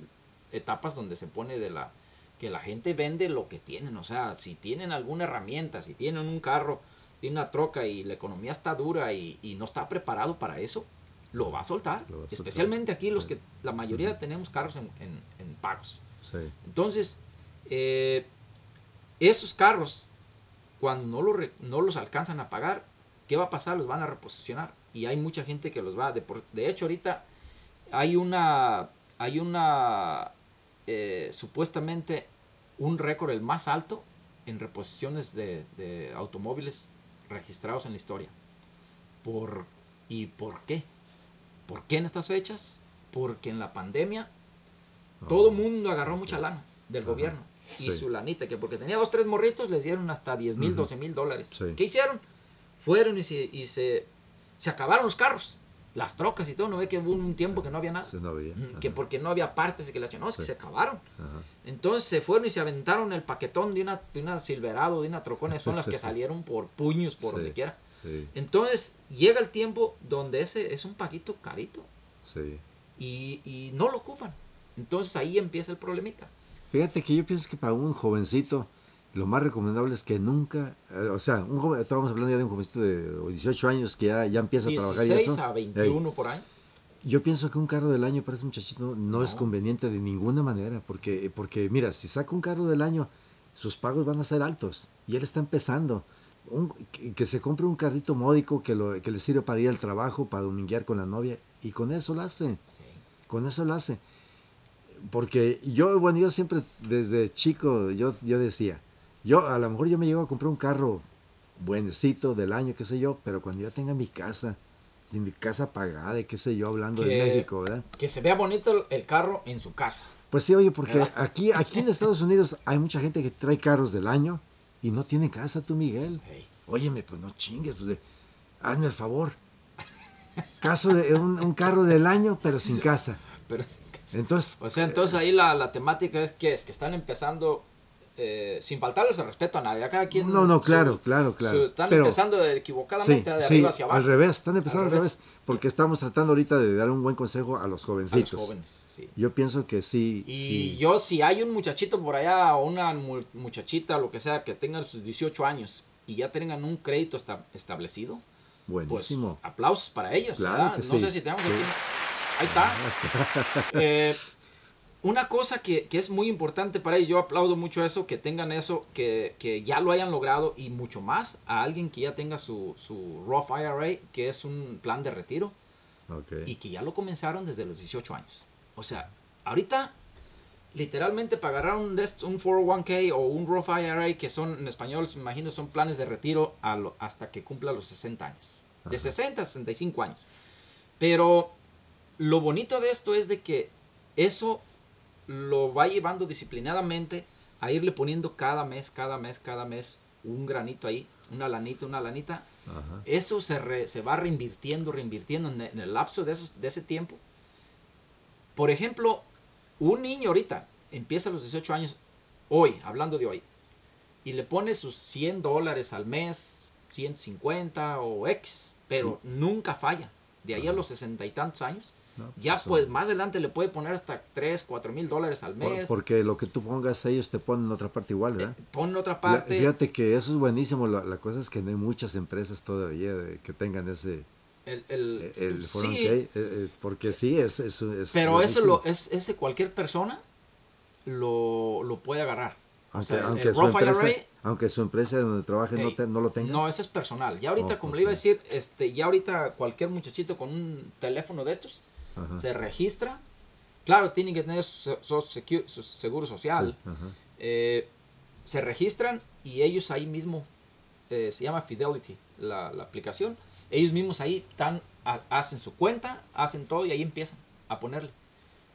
etapas donde se pone de la que la gente vende lo que tienen, o sea, si tienen alguna herramienta, si tienen un carro, tienen una troca y la economía está dura y, y no está preparado para eso, lo va a soltar. Lo va a soltar. Especialmente aquí los que la mayoría tenemos carros en, en- en pagos. Entonces, eh, esos carros, cuando no, lo no los alcanzan a pagar, ¿qué va a pasar? Los van a reposicionar. Y hay mucha gente que los va. De, por- de hecho, ahorita hay una. Hay una. eh, supuestamente un récord el más alto en reposiciones de, de automóviles registrados en la historia. Por, ¿Y por qué? ¿Por qué en estas fechas? Porque en la pandemia todo mundo agarró mucha lana del Ajá, gobierno. Y sí. su lanita, que porque tenía dos, tres morritos, les dieron hasta 10 mil, Ujú. 12 mil dólares. Sí. ¿Qué hicieron? Fueron y, se, y se, se acabaron los carros, las trocas y todo. No ve que hubo un tiempo que no había nada. Sí, no había. Que porque no había partes y que la No, es que se acabaron. ajá. Entonces se fueron y se aventaron el paquetón de una, de una Silverado, de una Trocona. Son las que salieron por puños, por donde quiera. Sí, Entonces llega el tiempo donde ese es un paquito carito sí. y, y no lo ocupan. Entonces ahí empieza el problemita. Fíjate que yo pienso que para un jovencito lo más recomendable es que nunca, eh, o sea, un joven, estábamos hablando ya de un jovencito de 18 años que ya, ya empieza a trabajar y 16 eso. a 21 por ahí. Yo pienso que un carro del año para ese muchachito no, es No. conveniente de ninguna manera, porque, porque mira, si saca un carro del año, sus pagos van a ser altos y él está empezando. Un- que, se compre un carrito módico que, lo, que le sirve para ir al trabajo, para dominguear con la novia, y con eso lo hace. Con eso lo hace. Porque yo, bueno, yo siempre desde chico, yo, yo decía, yo a lo mejor yo me llego a comprar un carro buenecito del año, qué sé yo, pero cuando yo tenga mi casa, y mi casa pagada, y qué sé yo, hablando de Que- México, ¿verdad? Que se vea bonito el, el carro en su casa. Pues sí, oye, porque ¿Verdad? aquí, aquí en Estados Unidos hay mucha gente que trae carros del año y no tiene casa, tú, Miguel. Hey. Óyeme, pues no chingues, pues de- hazme el favor. Caso de un, un carro del año, pero sin casa. Pero, Entonces, o sea, entonces ahí la, la temática es que es que están empezando eh, sin faltarles el respeto a nadie. A cada quien. No, no, su- claro, claro, claro. su- están Pero- empezando sí, equivocadamente de sí, arriba hacia abajo. al revés, están empezando Al revés, porque estamos tratando ahorita de dar un buen consejo a los A los jovencitos. jóvenes, sí. Yo pienso que sí, Y yo, si hay un muchachito por allá o una mu- muchachita, lo que sea, que tengan sus 18 años y ya tengan un crédito esta- establecido, pues buenísimo. aplausos para ellos. Claro no sé si tenemos aquí. Ahí está. Eh, una cosa que, que es muy importante para ellos, yo aplaudo mucho eso, que tengan eso, que, que ya lo hayan logrado y mucho más a alguien que ya tenga su, su Roth IRA, que es un plan de retiro Ok. y que ya lo comenzaron desde los 18 años. O sea, ahorita literalmente para agarrar un, un 401k o un Roth IRA, que son en español, me imagino, son planes de retiro a lo- hasta que cumpla los 60 años. De Ajá. 60 a 65 años. Pero lo bonito de esto es de que eso lo va llevando disciplinadamente a irle poniendo cada mes, cada mes, cada mes un granito ahí, una lanita, una lanita. Ajá. Eso se, re- se va reinvirtiendo, reinvirtiendo en, en el lapso de, esos, de ese tiempo. Por ejemplo, un niño ahorita empieza a los 18 años, hoy, hablando de hoy, y le pone sus 100 dólares al mes, 150 o X, pero nunca falla. De ahí a los sesenta y tantos años, No, ya pues, pues son- más adelante le puede poner hasta 3, 4 mil dólares al por- mes. porque lo que tú pongas ellos te ponen otra parte igual, ¿verdad? Eh, pon otra La- parte. Fíjate que eso es buenísimo. La, la cosa es que no hay muchas empresas todavía de- que tengan ese el, el- el sí, 401k, eh, eh, porque sí es, es, es Pero eso lo, es, ese cualquier persona lo, lo puede agarrar. O aunque, sea, el- aunque el su empresa, aunque su empresa donde trabaje no, te- no lo tenga. No, ese es personal. Ya ahorita, Oh, como le iba a decir, este, ya ahorita cualquier muchachito con un teléfono de estos Ajá. se registra. Claro, tiene que tener su, su secu- su seguro social. Sí. Eh, se registran y ellos ahí mismo, eh, se llama Fidelity, la, la aplicación. Ellos mismos ahí ha- hacen su cuenta, hacen todo y ahí empiezan a ponerle.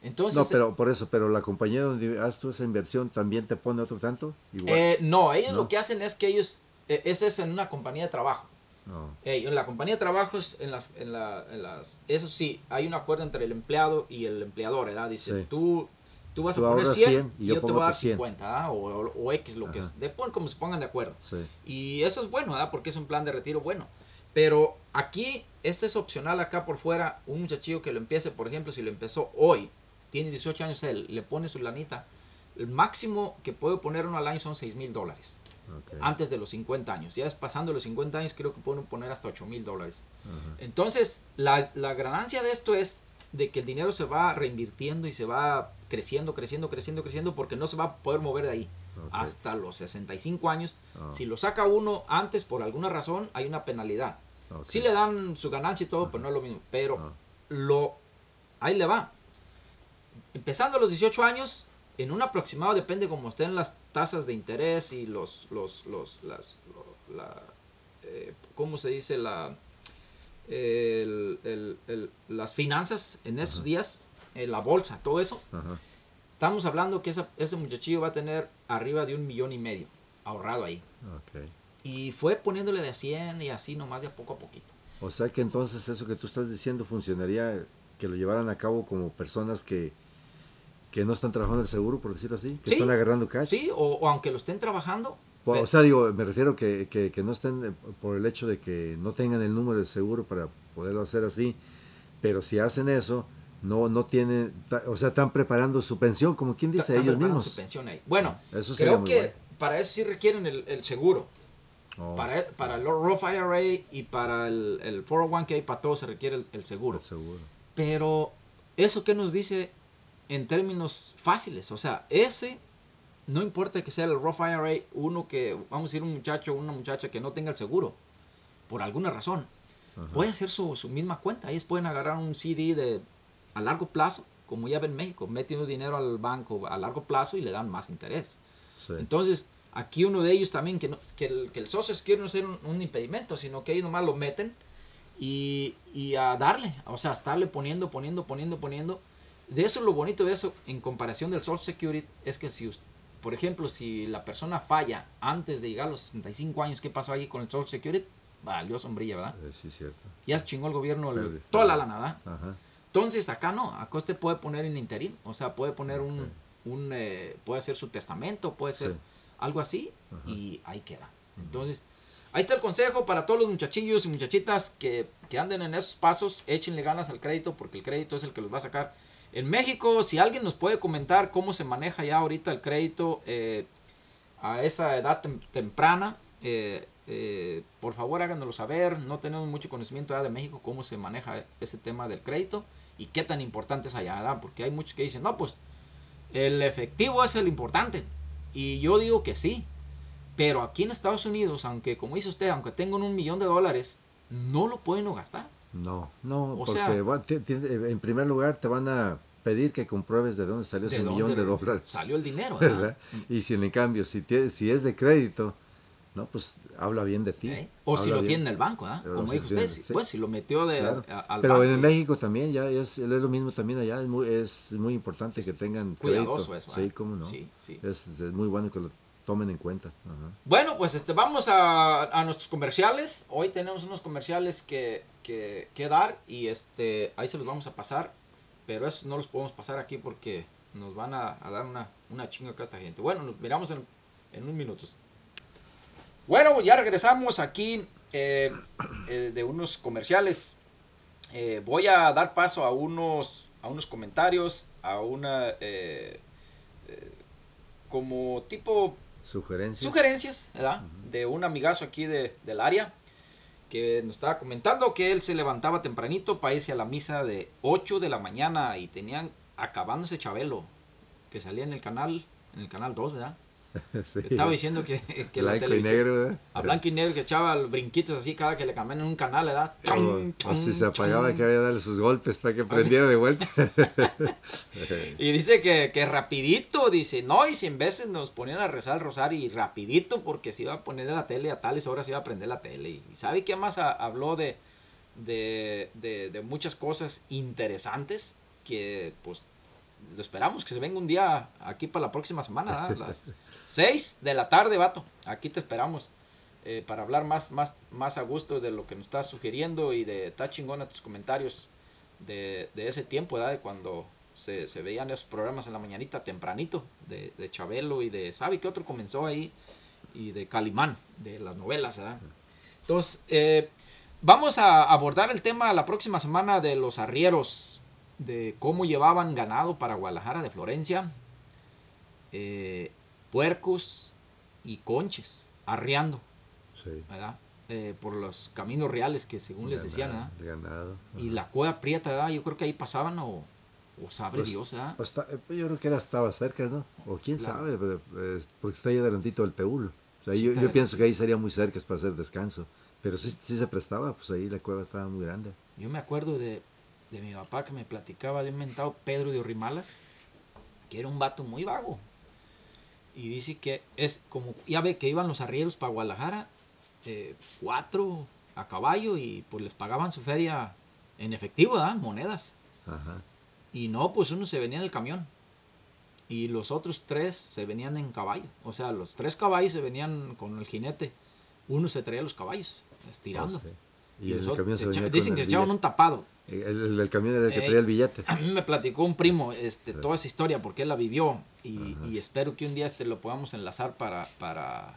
Entonces, No, pero por eso, pero la compañía donde haces tú esa inversión también te pone otro tanto. Igual. Eh, no, ellos ¿No? lo que hacen es que ellos, eh, eso es en una compañía de trabajo. No. Eh, en la compañía de trabajo, es en las, en, la- en las, eso sí, hay un acuerdo entre el empleado y el empleador, ¿verdad? Dice, Sí. tú, tú vas Tú a poner ahorras 100, 100 y yo, yo te voy a dar otros 100. 50, ¿verdad? O, o- o X, lo que Ajá. es. Después, como se pongan de acuerdo. Sí. Y eso es bueno, ¿verdad? Porque es un plan de retiro bueno. Pero aquí, esto es opcional acá por fuera. Un muchachillo que lo empiece, por ejemplo, si lo empezó hoy, tiene 18 años él, le pone su lanita. El máximo que puede poner uno al año son 6 mil dólares. Antes de los 50 años. Ya es pasando los 50 años, creo que pueden poner hasta 8 mil dólares. Entonces, la, la ganancia de esto es de que el dinero se va reinvirtiendo y se va creciendo, creciendo, creciendo, creciendo, porque no se va a poder mover de ahí hasta los 65 años. Ah. Si lo saca uno antes por alguna razón, hay una penalidad. Sí le dan su ganancia y todo, pero no es lo mismo. Pero Ah. lo ahí le va. Empezando a los 18 años, en un aproximado depende cómo estén las tasas de interés y los los los las lo- la eh, cómo se dice la el- el- el- las finanzas en esos días, eh, la bolsa, todo eso. Ajá. Estamos hablando que esa- ese muchachillo va a tener arriba de un millón y medio ahorrado ahí. Ok. Y fue poniéndole de a 100 y así nomás de a poco a poquito. O sea que entonces eso que tú estás diciendo funcionaría que lo llevaran a cabo como personas que, que no están trabajando el seguro, por decirlo así, que Sí. están agarrando cash. Sí, o, o aunque lo estén trabajando. O, sea, digo, me refiero que, que, que no estén eh, por el hecho de que no tengan el número de seguro para poderlo hacer así, pero si hacen eso, no no tienen, o sea, están preparando su pensión, como quien dice, están ellos mismos. su pensión ahí. Bueno, Eso creo que bueno. para eso sí requieren el, el seguro. Oh, Para, para el Roth IRA y para el, el 401k, para todo se requiere el, el seguro. el seguro. Pero, ¿eso qué nos dice en términos fáciles? O sea, ese, no importa que sea el Roth IRA, uno que, vamos a decir, un muchacho o una muchacha que no tenga el seguro, por alguna razón, Ajá. puede hacer su, su misma cuenta. Ellos pueden agarrar un CD de, a largo plazo, como ya ven en México, metiendo dinero al banco a largo plazo y le dan más interés. Sí. Entonces, aquí uno de ellos también, que, no, que, el, que el Security no un, un impedimento, sino que ellos nomás lo meten y, y a darle, o sea, a estarle poniendo, poniendo, poniendo, poniendo. De eso lo bonito de eso, en comparación del Social Security, es que si, por ejemplo, si la persona falla antes de llegar a los 65 años, ¿qué pasó ahí con el Social Security? Valió sombrilla, ¿verdad? Sí, cierto. Ya se chingó el gobierno el- toda la lana, ¿verdad? Ajá. Entonces acá no, acá usted puede poner en interín, o sea, puede poner un, eh, puede hacer su testamento, puede ser Sí. algo así Ajá. y ahí queda. Entonces, ahí está el consejo para todos los muchachillos y muchachitas que, que anden en esos pasos, échenle ganas al crédito porque el crédito es el que los va a sacar. En México, si alguien nos puede comentar cómo se maneja ya ahorita el crédito eh, a esa edad tem- temprana, eh, eh, por favor háganoslo saber. No tenemos mucho conocimiento de México cómo se maneja ese tema del crédito y qué tan importante es allá. Porque hay muchos que dicen, no, pues el efectivo es el importante. Y yo digo que sí. Pero aquí en Estados Unidos, aunque como dice usted, aunque tengan un millón de dólares, no lo pueden no gastar. No, no, O porque sea- va- ti- en primer lugar te van a pedir que compruebes de dónde salió ¿De ese dónde millón de dólares. Salió el dinero, ¿verdad? ¿verdad? Y si en cambio, si, tie- si es de crédito, no, pues habla bien de ti. ¿Eh? O si lo bien. tiene en el banco. O Como dijo usted, sí. pues si lo metió de, Claro. a- al Pero banco. en México también ya es, es lo mismo también allá, es muy, es muy importante que tengan Cuidadoso crédito. eso. Sí, ¿verdad? cómo no. Sí, sí. Es, es muy bueno que lo tomen en cuenta. Bueno, pues este, vamos a, a nuestros comerciales. Hoy tenemos unos comerciales que, que, que dar y este, ahí se los vamos a pasar. Pero eso no los podemos pasar aquí porque nos van a, dar una, una chinga acá esta gente. Bueno, nos miramos en, en unos minutos. Bueno, ya regresamos aquí eh, eh, de unos comerciales. Eh, voy a dar paso a unos, a unos comentarios, a una... como tipo Sugerencias. sugerencias, ¿verdad? De un amigazo aquí de, del área que nos estaba comentando que él se levantaba tempranito para irse a la misa de 8 de la mañana y tenían acabándose Chabelo, que salía en el canal, en el canal 2, ¿verdad? Sí. Estaba diciendo que, que la Blanco y televisión- negro, ¿verdad? a blanco y negro que echaba los brinquitos así cada que le cambiaban un canal, ¿verdad? O, o si se apagaba Tum, que había darle sus golpes para que prendiera de vuelta. Y dice que, que rapidito, dice, no, y si en veces nos ponían a rezar el rosario y rapidito porque se iba a poner la tele a tales horas se iba a prender la tele. Y ¿sabe qué más ha- habló de, de, de, de muchas cosas interesantes que pues lo esperamos que se venga un día aquí para la próxima semana, las 6 de la tarde, vato. Aquí te esperamos eh, para hablar más, más, más a gusto de lo que nos estás sugiriendo y de está chingona tus comentarios de, de ese tiempo, ¿verdad? De cuando se, se veían esos programas en la mañanita tempranito de, de Chabelo y de, ¿sabe qué otro comenzó ahí? Y de Calimán, de las novelas, ¿verdad? Entonces, eh, vamos a abordar el tema la próxima semana de los arrieros, de cómo llevaban ganado para Guadalajara de Florencia, eh, puercos y conches, arriando, Sí. ¿verdad? Eh, por los caminos reales que según les decían, ¿verdad? Ganado, ganado. Y la cueva prieta, ¿verdad? Yo creo que ahí pasaban o, o sabe Pues, Dios, ¿verdad? Pues, eh, yo creo que era, estaba cerca, ¿no? O quién Claro. sabe, porque está ahí adelantito el Teúl. O sea, Sí, yo, yo pienso que ahí sería muy cerca para hacer descanso. Pero sí, sí se prestaba, pues ahí la cueva estaba muy grande. Yo me acuerdo de, de mi papá que me platicaba de un mentado Pedro de Orrimalas, que era un vato muy vago. Y dice que es como, ya ve que iban los arrieros para Guadalajara, eh, cuatro a caballo y pues les pagaban su feria en efectivo, ¿verdad? Monedas. Ajá. Y no, pues uno se venía en el camión. Y los otros tres se venían en caballo. O sea, los tres caballos se venían con el jinete. Uno se traía los caballos, estirando. Ah, sí. Y, Y, el los otros dicen que echaban un tapado. El, el- camión era el que Ey. traía el billete. A mí me platicó un primo este, toda esa historia porque él la vivió y, y espero que un día este lo podamos enlazar para, para,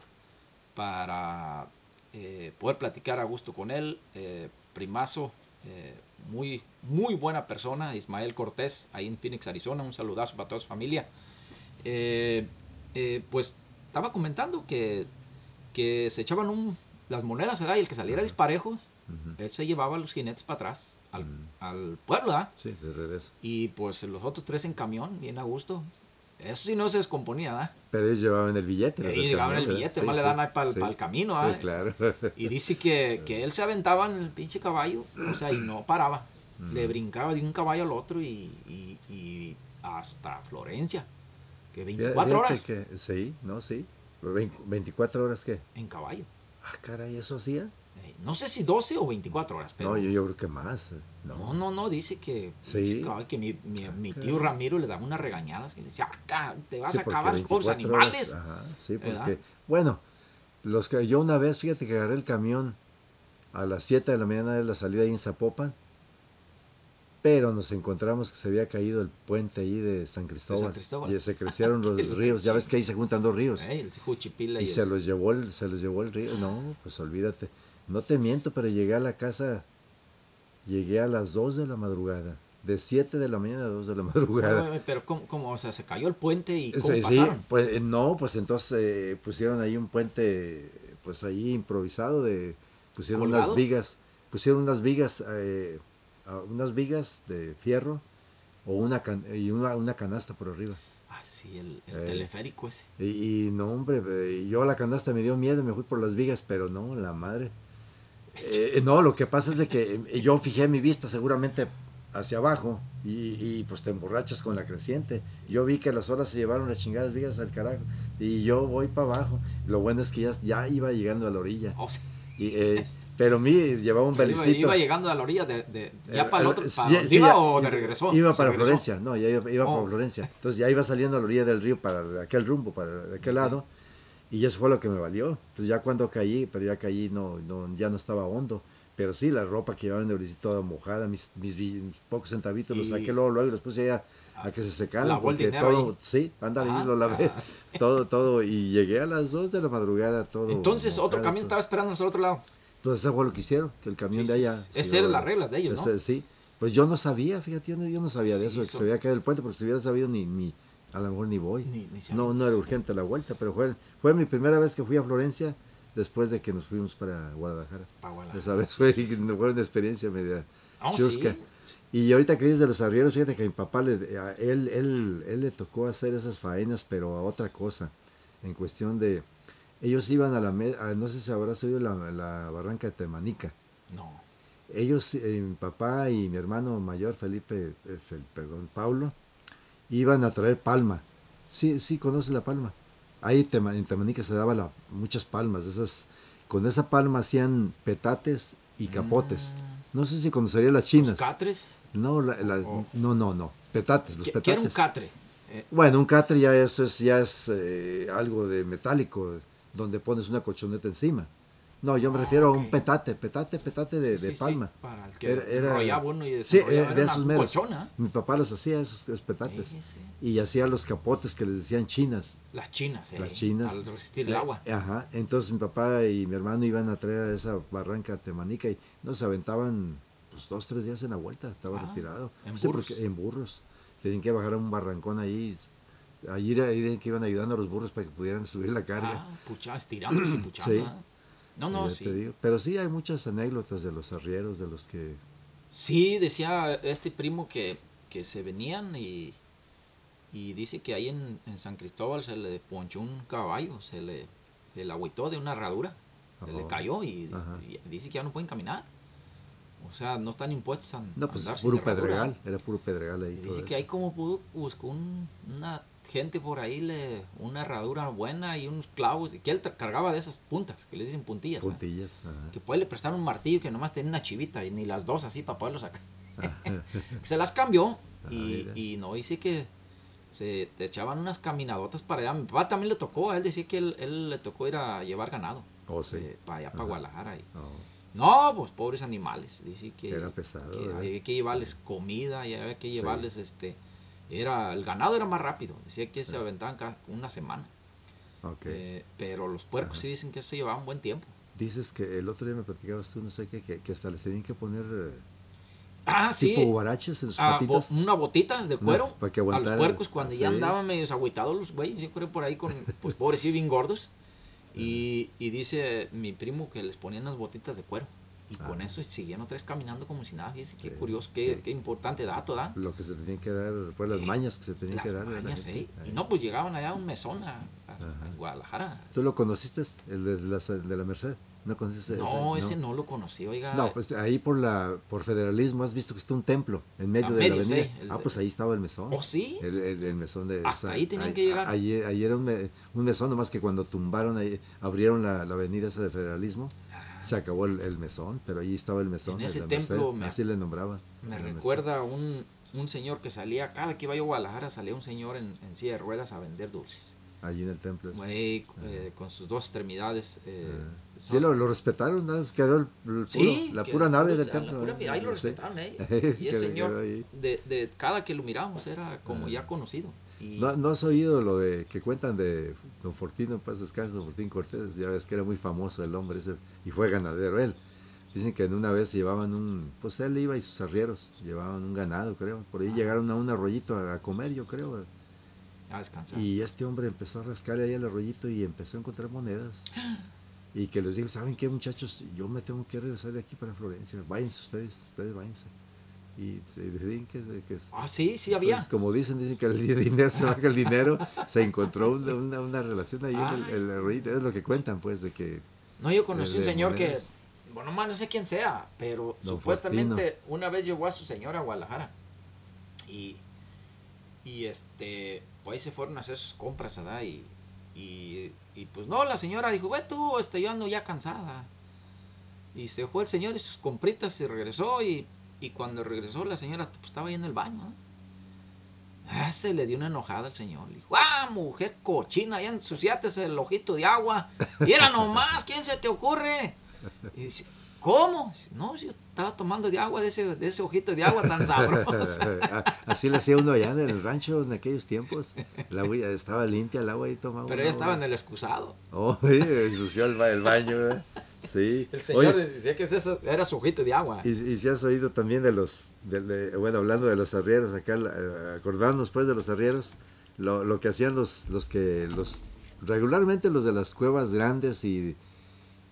para eh, poder platicar a gusto con él. Eh, primazo, eh, muy, muy buena persona, Ismael Cortés, ahí en Phoenix, Arizona. Un saludazo para toda su familia. Eh, eh, pues estaba comentando que, que se echaban un, las monedas ¿verdad? y el que saliera disparejo, él se llevaba a los jinetes para atrás al, al pueblo, ¿verdad? Sí, de regreso. Y pues los otros tres en camión, bien a gusto. Eso sí no se descomponía, ¿verdad? Pero ellos llevaban el billete. los Ellos llevaban el billete, ¿verdad? más Sí, le dan sí, ahí para el, sí. camino, Sí, ¿verdad? claro. Y dice que, que él se aventaba en el pinche caballo, o sea, y no paraba. Mm. Le brincaba de un caballo al otro y, y- y hasta Florencia. Que 24 Fíjate horas que- sí, no, sí. Vein- 24 horas qué. en caballo. Ah, caray, ¿eso hacía? Eh, No sé si 12 o 24 horas, pero... No, yo, yo creo que más. eh, No, No, no, no, dice que, Sí. dice que, mi, mi- mi tío. Ramiro le daba unas regañadas que le decía, acá te vas Sí, a acabar los pobres 24 horas, animales. ajá, sí, ¿verdad? porque, bueno, los que yo una vez, fíjate que agarré el camión a las 7 de la mañana de la salida ahí en Zapopan, pero nos encontramos que se había caído el puente ahí de San Cristóbal. Cristóbal. Y se crecieron los ríos, ya ves que ahí se juntan dos ríos. Eh, el y, Y el- se los llevó el, se los llevó el río. No, pues olvídate. No te miento, pero llegué a la casa, llegué a las 2 de la madrugada. De 7 de la mañana a 2 de la madrugada. Pero ¿cómo, cómo? O sea, se cayó el puente y ¿cómo Sí, sí, pasaron? pues eh, no, pues entonces eh, pusieron ahí un puente, pues ahí improvisado de, pusieron unas vigas, pusieron unas vigas, eh, unas vigas de fierro o una can- y una, una canasta por arriba. Ah, sí, el, el Eh. teleférico ese. Y, y no, hombre, yo a la canasta me dio miedo, me fui por las vigas, pero no, la madre. Eh, no, lo que pasa es de que eh, yo fijé mi vista seguramente hacia abajo y, y, pues te emborrachas con la creciente. Yo vi que las horas se llevaron las chingadas vigas al carajo y yo voy para abajo. Lo bueno es que ya, ya iba llegando a la orilla. O sea, Y, eh, pero mi llevaba un belicito. iba llegando a la orilla de, de- ya Eh, para el eh, otro, para sí, iba ya, o de regresó. Iba para regresó. Florencia, no, ya iba, iba Oh. para Florencia. Entonces ya iba saliendo a la orilla del río para aquel rumbo, para aquel lado. Y eso fue lo que me valió. Entonces ya cuando caí, pero ya caí, no, no, ya no estaba hondo. Pero sí, la ropa que llevaba en el toda mojada, mis, mis, pocos centavitos los saqué luego, luego y los puse ya a que se secaran. Porque todo, ahí. sí, ándale, Ah, lo lavé. ah. Todo, todo. Y llegué a las 2 de la madrugada, todo. Entonces otro camión todo. estaba esperando al otro lado. Pues eso fue lo que hicieron, que el camión Sí, de allá. sí. Esas eran la- las reglas de ellos, ¿no? ese- sí. Pues yo no sabía, fíjate, yo no, yo no sabía de eso, que se había caído el puente, porque si hubiera sabido ni, ni a lo mejor ni voy. Ni- ni se no, no era urgente la vuelta, pero fue, fue mi primera vez que fui a Florencia después de que nos fuimos para Guadalajara. Para Guadalajara. Esa vez fue, fue una experiencia media Oh, chusca. sí. Y ahorita que dices de los arrieros, fíjate que a mi papá, le, a él, él, él le tocó hacer esas faenas, pero a otra cosa, en cuestión de... Ellos iban a la... a- no sé si habrás oído la, la barranca de Temanica. No. Ellos, eh, mi papá y mi hermano mayor, Felipe, eh, Fel- perdón, Paulo, iban a traer palma. Sí, sí, conoce la palma. Ahí en Temanica se daba la, muchas palmas. Esas, con esa palma hacían petates y capotes. No sé si conocería las ¿Los chinas. catres? No, la- la- Oh. no, no, no. Petates, los ¿Qué, petates. qué era un catre? Eh, Bueno, un catre ya eso es, ya es eh, algo de metálico, donde pones una colchoneta encima. No, yo me Ah, refiero a un petate, petate, petate de, sí, de sí, palma. para el que Era- era- uno y Sí, eh, de era esos una meros. Mi papá los hacía, esos, esos petates. Sí, sí. Y hacía los capotes que les decían chinas. Las chinas, eh, Las chinas. Al resistir el Eh, agua. Ajá. Entonces mi papá y mi hermano iban a traer a esa barranca temanica y nos aventaban pues, dos, tres días en la vuelta. Estaba Ah, retirado. ¿en Sí, burros? porque- en burros. Tenían que bajar a un barrancón ahí. Allí ahí que iban ayudando a los burros para que pudieran subir la carga. Ah, pucha, estirándose y puchando. Sí. No, no, sí. te digo. Pero sí hay muchas anécdotas de los arrieros, de los que... Sí, decía este primo que, que se venían y, y dice que ahí en, en San Cristóbal se le ponchó un caballo, se le, se le agüitó de una herradura. se le Oh. cayó y, dice que ya no pueden caminar. O sea, no están impuestos a No, pues puro pedregal, era puro pedregal ahí. Todo dice que eso. hay como pudo, buscó un- una gente por ahí, le, una herradura buena y unos clavos, que él cargaba de esas puntas, que le dicen puntillas. Puntillas. ajá. Que puede le prestaron un martillo que nomás tenía una chivita y ni las dos así para poderlo sacar. Se las cambió Ah, y, mira. y no dice que se te echaban unas caminadotas para allá. Mi papá también le tocó, a él decía que él, él le tocó ir a llevar ganado Oh, sí. eh, para allá, para Ajá. Guadalajara. y- Oh, no, pues pobres animales. Dice que Era pesado, había que llevarles comida y había que Sí. llevarles este. Era, el ganado era más rápido, decía que se aventaban cada una semana. Eh, pero los puercos Ajá. sí dicen que se llevaban buen tiempo. Dices que el otro día me platicabas tú, no sé qué, que, que hasta les tenían que poner eh, Ah, sí. tipo guaraches en sus Ah, patitas. bo- una botita de cuero para que a los puercos cuando ya Sí. andaban medio agüitados los güeyes, yo creo por ahí con, pues pobres sí, bien gordos. Y, y dice mi primo que les ponían unas botitas de cuero. Y con Ah. eso siguieron otra vez caminando como si nada. Qué Sí, curioso, qué, sí. qué importante dato, ¿da? Lo que se tenían que dar, pues las Eh, mañas que se tenían Las que dar. mañas. ¿eh? Y Ahí. no, pues llegaban allá a un mesón a, a- en Guadalajara. ¿Tú lo conociste, el de la, de la Merced? ¿No conociste No, ese no lo conocí, oiga. No, pues ahí por la por federalismo has visto que está un templo en medio A de medio, la avenida. sí, el ah, pues ahí estaba el mesón. ¿Oh, sí? El, el- el mesón de... Hasta esa- ahí tenían que llegar. Ahí, ahí era un, me- un mesón, nomás que cuando tumbaron, ahí, abrieron la, la avenida esa de federalismo, se acabó el, el mesón, pero ahí estaba el mesón. En ese Merced, templo me- así le nombraban. Me recuerda un, un señor que salía, cada que iba yo a Guadalajara, salía un señor en, en silla de ruedas a vender dulces. Allí en el templo. eh, con sus dos extremidades. eh, Sí, lo, lo respetaron, ¿no? quedó el- el puro- Sí, la pura nave del templo. pura- ¿eh? ahí lo respetaron, ¿eh? Y ese señor, de, de cada que lo miramos, era como ya conocido. Y, ¿No, ¿No has oído lo de que cuentan de Don Fortino, paz descanse, Don Fortín Cortés? Ya ves que era muy famoso el hombre ese y fue ganadero él. Dicen que en una vez llevaban un, pues él iba y sus arrieros llevaban un ganado, creo. Por ahí Ah. llegaron a un arroyito a, a comer, yo creo. a descansar. Y este hombre empezó a rascarle ahí al arroyito y empezó a encontrar monedas. Y que les dijo, ¿saben qué muchachos? Yo me tengo que regresar de aquí para Florencia. Váyanse ustedes, ustedes váyanse. Y se dicen que, que ah, sí, sí había. pues, como dicen, dicen que el dinero se baja el dinero, se encontró una, una, una relación ahí en el, el. Es lo que cuentan, pues, de que no, yo conocí un señor que, bueno, más no sé quién sea, pero Don supuestamente una vez llevó a su señora a Guadalajara. Y, y este, pues ahí se fueron a hacer sus compras, ¿verdad? Y, y, y pues no, la señora dijo, güey, tú, este, yo ando ya cansada. Y se fue el señor y sus compritas y regresó y, y cuando regresó la señora pues, estaba ahí en el baño. ¿no? Ah, se le dio una enojada al señor. Le dijo, ah, mujer cochina, ya ensuciaste el ojito de agua. Y era nomás, ¿quién se te ocurre? Y dice, ¿cómo? No, yo estaba tomando de agua, de ese, de ese ojito de agua tan sabroso. así le hacía uno allá en el rancho en aquellos tiempos. El agua estaba limpia, el agua y tomaba. Pero ella estaba en el excusado. Oh, ensució el, ba- el baño, ¿verdad? Sí. El señor Oye, decía que ese era su de agua. Y, y si has oído también de los, de- de- bueno, hablando de los arrieros, acá eh, acordándonos pues de los arrieros, lo, lo que hacían los, los que, los, regularmente los de las cuevas grandes y,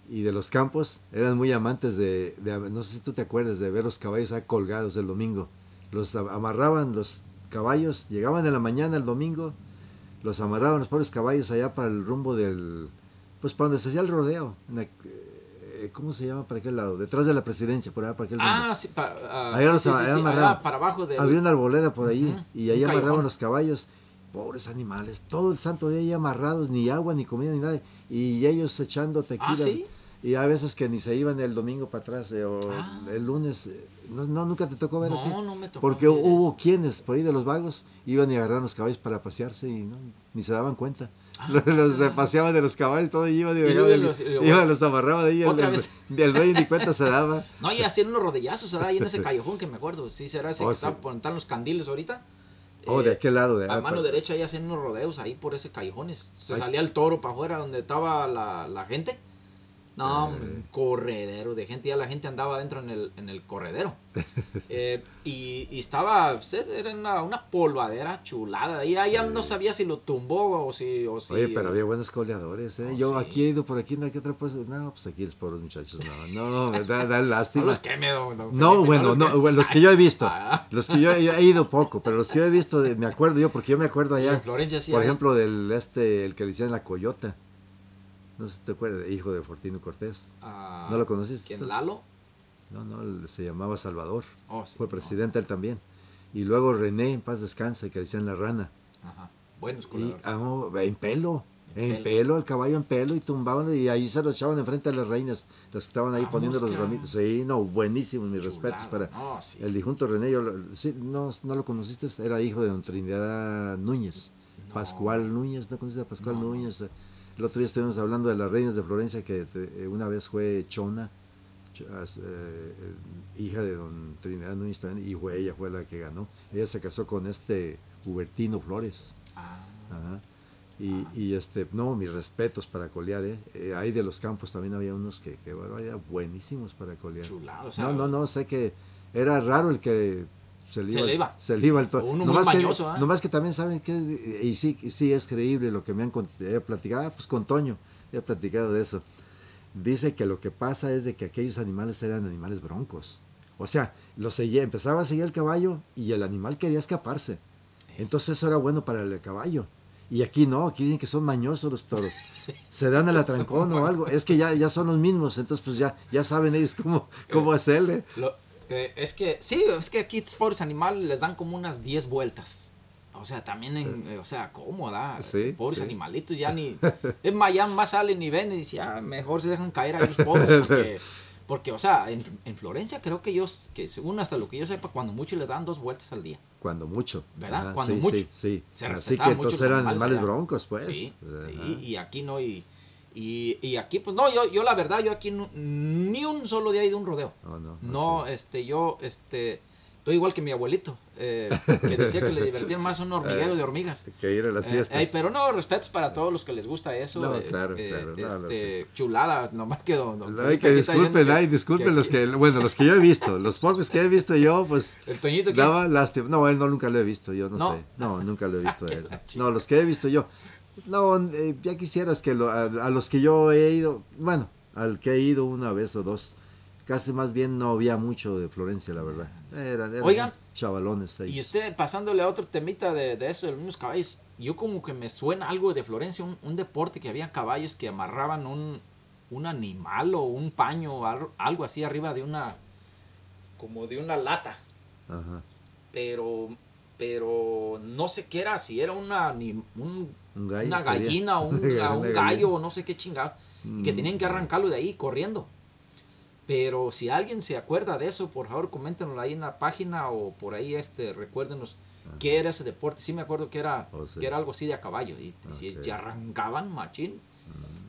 y de los campos, eran muy amantes de, de- no sé si tú te acuerdas, de ver los caballos ahí colgados el domingo. Los amarraban los caballos, llegaban en la mañana el domingo, los amarraban los pobres caballos allá para el rumbo del, pues para donde se hacía el rodeo, en la- ¿cómo se llama para aquel lado? Detrás de la presidencia, por allá para aquel. Ah, sí, pa- ah, Ahí sí, los sí, sí, amarraban. allá para abajo del... Había una arboleda por ahí y ahí amarraban los caballos. Pobres animales, todo el santo día ahí amarrados, ni agua, ni comida, ni nada. Y ellos echando tequila. Ah, ¿sí? Y a veces que ni se iban el domingo para atrás eh, o Ah. el lunes. eh, No, no, nunca te tocó ver a ti? No, no me tocó Porque hubo quienes por ahí de los vagos iban y agarraron los caballos para pasearse y no, ni se daban cuenta. Los, los- se paseaban de los caballos, todo y iban y, luego el- los- iban, los amarraban ahí. Otra el, vez. el dueño ni cuenta se daba. No, y hacían unos rodillazos ¿verdad? ahí en ese callejón que me acuerdo. Sí, será ese Oh, que sí. está están los candiles ahorita. Oh, Eh, de aquel lado. De, A mano derecha ya hacían unos rodeos ahí por ese callejones. Se Ay. salía el toro para afuera donde estaba la, la gente. No, Eh. un corredero de gente. Ya la gente andaba adentro en el, en el corredero. Eh, y, y estaba, pues, era una, una polvadera chulada. Ahí ya, ya Sí. no sabía si lo tumbó o si... O si Oye, pero había buenos coleadores, ¿eh? Oh, Yo sí. aquí he ido por aquí, no hay que otra cosa. No, pues aquí los pobres muchachos, no, no, no, da, da No lástima. don- don No, Felipe, bueno, los no, bueno, los que yo he visto. Ah. Los que yo, yo he ido poco, pero los que yo he visto, me acuerdo yo, porque yo me acuerdo Y allá, en Florencia sí por ejemplo, del este, el que le decían la coyota. No sé si te acuerdas, hijo de Fortino Cortés. Ah, ¿No lo conociste? ¿Quién, Lalo? No, no, se llamaba Salvador. Oh, sí, Fue no. presidente él también. Y luego René, en paz descansa, que le decían la rana. Ajá. Buenos Y, ah, en pelo. En En pelo. pelo. el caballo en pelo, y tumbaban, y ahí se lo echaban enfrente a las reinas, las que estaban ahí Vamos, poniendo los ramitos. Sí, no, buenísimo, mis respetos para No, sí. el difunto René. Yo, sí, no, no lo conociste, era hijo de don Trinidad Núñez. No. Pascual Núñez, ¿no conoces a Pascual. Núñez? El otro día estuvimos hablando de las reinas de Florencia, que eh, una vez fue Chona, Ch- as- eh, hija de don Trinidad Núñez también, y fue, ella fue la que ganó. Ella se casó con este Hubertino Flores. Ah, Ajá. Y, y, este, no, mis respetos para colear, ¿eh? Eh, ahí de los campos también había unos que, que bueno, eran buenísimos para colear. chulado. O sea, no, no, no, sé que era raro el que se le Se iba, le iba. se le iba el to- Uno muy nomás ¿ah? nomás que también saben que, y sí, sí es creíble lo que me han he platicado, pues con Toño, he platicado de eso. Dice que lo que pasa es de que aquellos animales eran animales broncos. O sea, lo seguía, empezaba a seguir el caballo y el animal quería escaparse. Entonces eso era bueno para el caballo. Y aquí no, aquí dicen que son mañosos los toros. Se dan el atrancón o algo. Es que ya, ya son los mismos, entonces pues ya, ya saben ellos cómo, cómo hacerle. Lo- eh, es que, sí, es que aquí estos pobres animales les dan como unas 10 vueltas. O sea, también en, eh, o sea, cómoda. Sí, pobres sí. animalitos ya ni, es más, ya más salen ni ven y dicen, ya mejor se dejan caer ahí los pobres porque, porque, o sea, en, en Florencia creo que ellos, que según hasta lo que yo sepa, cuando mucho les dan dos vueltas al día. Cuando mucho. ¿Verdad? Cuando sí, mucho. Sí, sí. Se Así que mucho entonces eran animales broncos, pues. Sí, y aquí no, y, y, y aquí, pues no, yo, yo la verdad, yo aquí no- ni un solo día he ido a un rodeo. No, no, No, este, yo, este, estoy igual que mi abuelito, eh, que decía que le divertían más un hormiguero de hormigas. Que ir a las Eh, fiestas. pero no, respetos para todos los que les gusta eso. No, eh, claro, eh, claro, no, este, chulada, nomás que No, ay, Felipe que disculpen, que- ay, disculpen que los que, bueno, los que yo he visto, los pocos que he visto yo, pues El Toñito que... daba lástima. No, él no nunca lo he visto, yo no, ¿No? sé. No, nunca lo he visto a Qué él. No, los que he visto yo. No, eh, ya quisieras que lo- a, a los que yo he ido, bueno, al que he ido una vez o dos, casi más bien no había mucho de Florencia, la verdad. Eran, eran Oigan, chavalones ahí. Y usted pasándole a otro temita de, de eso, de los mismos caballos, yo como que me suena algo de Florencia, un, un deporte que había caballos que amarraban un, un animal o un paño o algo, así arriba de una, como de una lata, Ajá. pero, pero no sé qué era, si era una, un- Un gallo una sería. gallina o un, a un gallo o no sé qué chingado, que Mm. tenían que arrancarlo de ahí corriendo. Pero si alguien se acuerda de eso, por favor, coméntenos ahí en la página o por ahí, este, recuérdenos qué era ese deporte. Sí me acuerdo que era, Oh, sí. que era algo así de a caballo. Y, y si- Ok. si arrancaban, machín.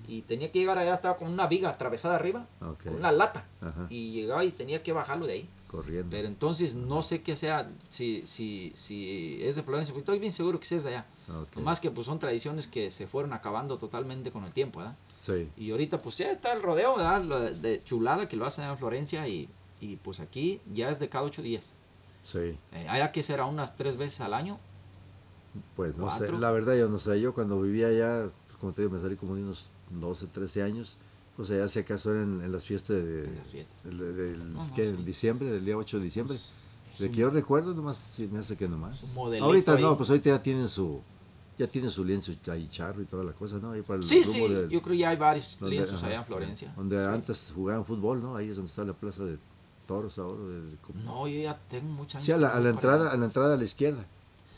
Y tenía que llegar allá, estaba con una viga atravesada arriba, con una lata. Ajá. Y llegaba y tenía que bajarlo de ahí. Corriendo. Pero entonces no sé qué sea, si, si, si es de Florencia, porque estoy bien seguro que sí es de allá. Ok. Más que pues son tradiciones que se fueron acabando totalmente con el tiempo, ¿verdad? Sí. Y ahorita pues ya está el rodeo, ¿verdad? De- chulada que lo hacen en Florencia y, y pues aquí ya es de cada ocho días. Sí. Eh, hay que será unas tres veces al año. Pues no sé, la verdad yo no sé, yo cuando vivía allá, como te digo, me salí como de unos 12, 13 años, pues allá si acaso eran en las fiestas de, En las fiestas. del- No, no, ¿qué? sí. en diciembre, del día 8 de diciembre. Pues, de que yo recuerdo, nomás, sí, me hace que nomás. Ahorita ahí. no, pues ahorita ya tienen su, ya tienen su lienzo ahí charro y toda la cosa, ¿no? Ahí para el Sí, sí, del- yo creo ya hay varios donde- lienzos ajá, allá en Florencia. Donde Sí. antes jugaban fútbol, ¿no? Ahí es donde está la plaza de toros ahora. de- No, yo ya tengo muchos años. sí, a la, a la entrada, allá. a la entrada a la izquierda.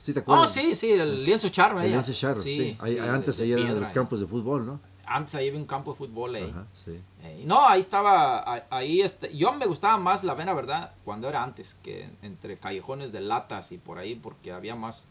¿Sí te Oh, acuerdas? sí, sí, el lienzo charro. El lienzo charro, sí. Ahí- antes ahí eran los campos de fútbol, ¿no? Antes ahí había un campo de fútbol ahí. Ajá, sí. Eh, no, ahí estaba, ahí este, yo me gustaba más la vena, ¿verdad? Cuando era antes, que entre callejones de latas y por ahí, porque había más,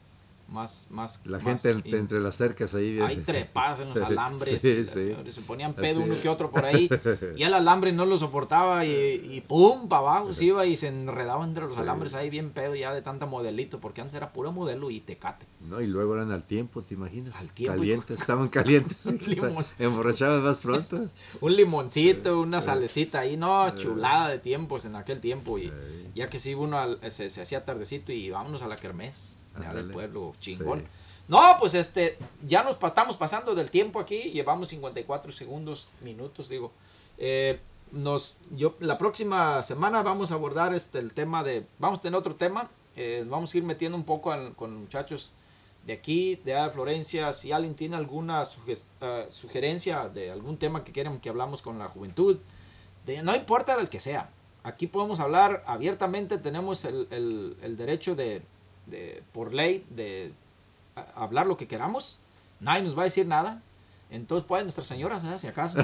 más, más. La más gente entre, las cercas ahí. Ahí trepadas en los alambres. Sí, sí. Se ponían pedo Así uno es. que otro por ahí. Y el alambre no lo soportaba y, y pum, para abajo se iba y se enredaba entre los Sí. alambres ahí bien pedo ya de tanta modelito, porque antes era puro modelo y tecate. No, y luego eran al tiempo, ¿te imaginas? Al tiempo, Calientes, estaban calientes. Emborrachaban más pronto. Un limoncito, una salecita ahí, no, chulada de tiempos en aquel tiempo. Y ya que sí, uno al- se, se hacía tardecito y vámonos a la kermés, del pueblo, chingón. Sí. No, pues este, ya nos estamos pasando del tiempo aquí, llevamos 54 segundos, minutos, digo. Eh, nos, yo, la próxima semana vamos a abordar este, el tema de, vamos a tener otro tema, eh, vamos a ir metiendo un poco al- con muchachos de aquí, de Florencia, si alguien tiene alguna suge- eh, sugerencia de algún tema que quieran que hablamos con la juventud, de- no importa del que sea. Aquí podemos hablar abiertamente, tenemos el, el- el derecho de, de- por ley, de hablar lo que queramos. Nadie nos va a decir nada. Entonces, pues, nuestras señoras, ¿verdad? si acaso,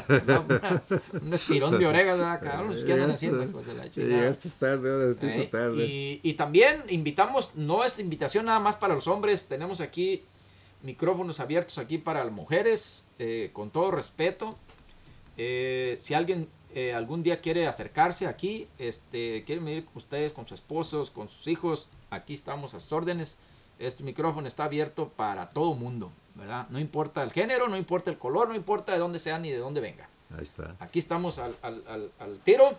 un estirón de orejas, ¿verdad? Cabrón, ¿qué andan haciendo, hijos de la chingada? Llegaste tarde, ahora te hizo Eh, tarde. Y, y también invitamos, no es invitación nada más para los hombres, tenemos aquí micrófonos abiertos aquí para las mujeres, eh, con todo respeto. Eh, si alguien eh, algún día quiere acercarse aquí, este, quiere venir con ustedes, con sus esposos, con sus hijos, aquí estamos a sus órdenes. Este micrófono está abierto para todo mundo, ¿verdad? No importa el género, no importa el color, no importa de dónde sea ni de dónde venga. Ahí está. Aquí estamos al, al- al- al tiro.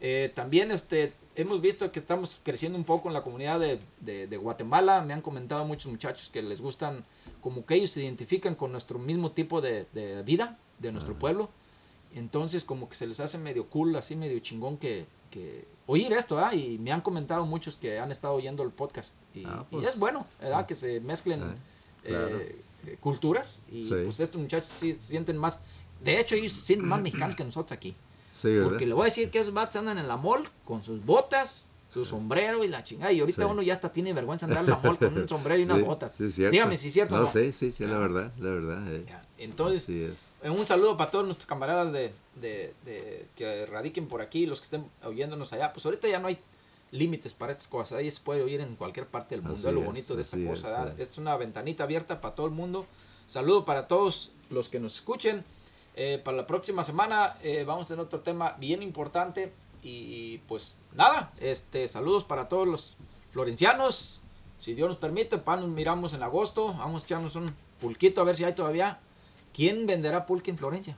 Eh, también este, hemos visto que estamos creciendo un poco en la comunidad de, de- de Guatemala. Me han comentado muchos muchachos que les gustan, como que ellos se identifican con nuestro mismo tipo de, de vida, de nuestro pueblo. Entonces como que se les hace medio cool, así medio chingón que, que oír esto, ¿ah? Y me han comentado muchos que han estado oyendo el podcast. Y, Ah, y pues. es bueno, ¿verdad? Que se mezclen Ah, eh, claro. eh, culturas. Y Sí. pues estos muchachos sí se sienten más... De hecho, ellos se sienten más mexicanos que nosotros aquí. Sí. Porque le voy a decir que esos vatos andan en la mall con sus botas, su sombrero y la chingada. Y ahorita Sí. uno ya hasta tiene vergüenza andar en la mall con un sombrero y unas Sí, botas. sí. Dígame si es cierto o No, no. sí, sí, sí, la verdad, la verdad. eh. Entonces, eh, un saludo para todos nuestros camaradas de, de- de- que radiquen por aquí, los que estén oyéndonos allá. Pues ahorita ya no hay límites para estas cosas. Ahí se puede oír en cualquier parte del mundo. Así es lo bonito de esta cosa. es. Es una ventanita abierta para todo el mundo. Saludo para todos los que nos escuchen. Eh, para la próxima semana eh, vamos a tener otro tema bien importante. Y pues nada, este, saludos para todos los florencianos. Si Dios nos permite, pa, nos miramos en agosto. Vamos a echarnos un pulquito a ver si hay todavía. ¿Quién venderá pulque en Florencia?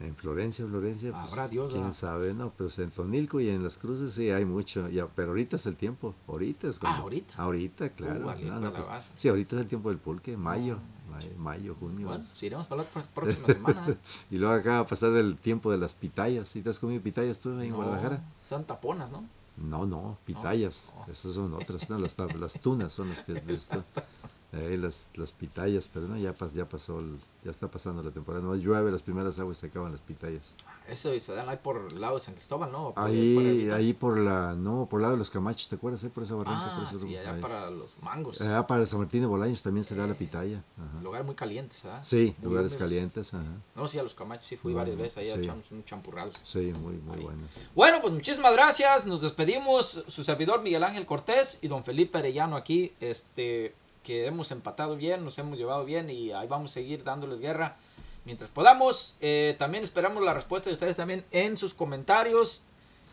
En Florencia, Florencia, pues, Habrá Dios, quién sabe, no, pero en Tonilco y en las cruces sí hay mucho, ya, pero ahorita es el tiempo, ahorita es cuando- Ah, ¿ahorita? Ahorita, claro. vale, no, no, pues, sí, ahorita es el tiempo del pulque, mayo, No, mayo, mayo, junio. Bueno, si iremos para la pr- próxima semana. ¿eh? y luego acá va a pasar el tiempo de las pitayas. ¿Sí te has comido pitayas tú en No, Guadalajara? Son taponas, ¿no? No, no, pitayas. Esas son otras, las, las tunas son las que... Eh, las, las pitayas, pero no, ya, pas- ya pasó, el- ya está pasando la temporada. No llueve, las primeras aguas se acaban las pitayas. Eso se dan ahí por el lado de San Cristóbal, ¿no? Por ahí, por Ahí, arribita. ahí por la, no, por el lado de los camachos, ¿te acuerdas? eh? Por esa barranca, Ah, por ese sí, allá ahí. para los mangos. Allá para San Martín de Bolaños también se da la pitaya. Ajá. Lugar muy caliente, ¿sabes? Sí, Muy lugares húmedos. calientes, ajá. No, sí, a los camachos sí fui Muy varias bueno, veces. Ahí sí. echamos unos champurrados. Sí, muy, muy buenas. Bueno, pues muchísimas gracias. Nos despedimos. Su servidor Miguel Ángel Cortés y don Felipe Arellano aquí. Este, que hemos empatado bien, nos hemos llevado bien y ahí vamos a seguir dándoles guerra mientras podamos. Eh, también esperamos la respuesta de ustedes también en sus comentarios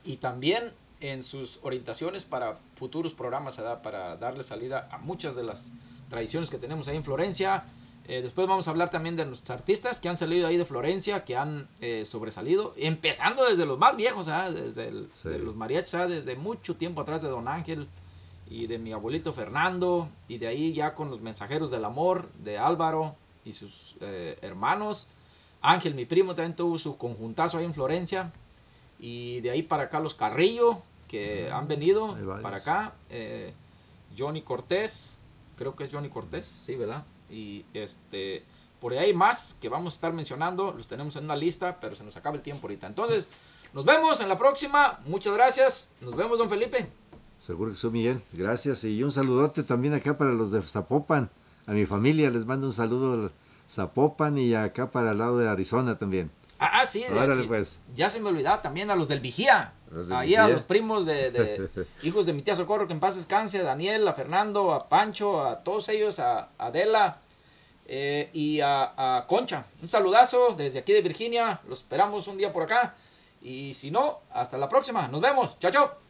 y también en sus orientaciones para futuros programas, ¿verdad? para darle salida a muchas de las tradiciones que tenemos ahí en Florencia. Eh, después vamos a hablar también de nuestros artistas que han salido ahí de Florencia, que han eh, sobresalido, empezando desde los más viejos, desde el- Sí. de los mariachis, desde mucho tiempo atrás de Don Ángel y de mi abuelito Fernando, y de ahí ya con los mensajeros del amor de Álvaro y sus eh, hermanos. Ángel, mi primo, también tuvo su conjuntazo ahí en Florencia. Y de ahí para acá los Carrillo, que han venido para acá. eh, Johnny Cortés, creo que es Johnny Cortés, sí, ¿verdad? Y este, por ahí hay más que vamos a estar mencionando, los tenemos en una lista, pero se nos acaba el tiempo ahorita. Entonces, nos vemos en la próxima. Muchas gracias. Nos vemos, don Felipe. Seguro que soy Miguel. Gracias. Y un saludote también acá para los de Zapopan. A mi familia les mando un saludo a Zapopan y acá para el lado de Arizona también. Ah, sí, de- Órale, sí. pues. ya se me olvidaba también a los del Vigía. Los del Ahí a los primos de, de hijos de mi tía Socorro, que en paz descanse, a Daniel, a Fernando, a Pancho, a todos ellos, a a Adela eh, y a, a Concha. Un saludazo desde aquí de Virginia. Los esperamos un día por acá. Y si no, hasta la próxima. Nos vemos. Chao, chao.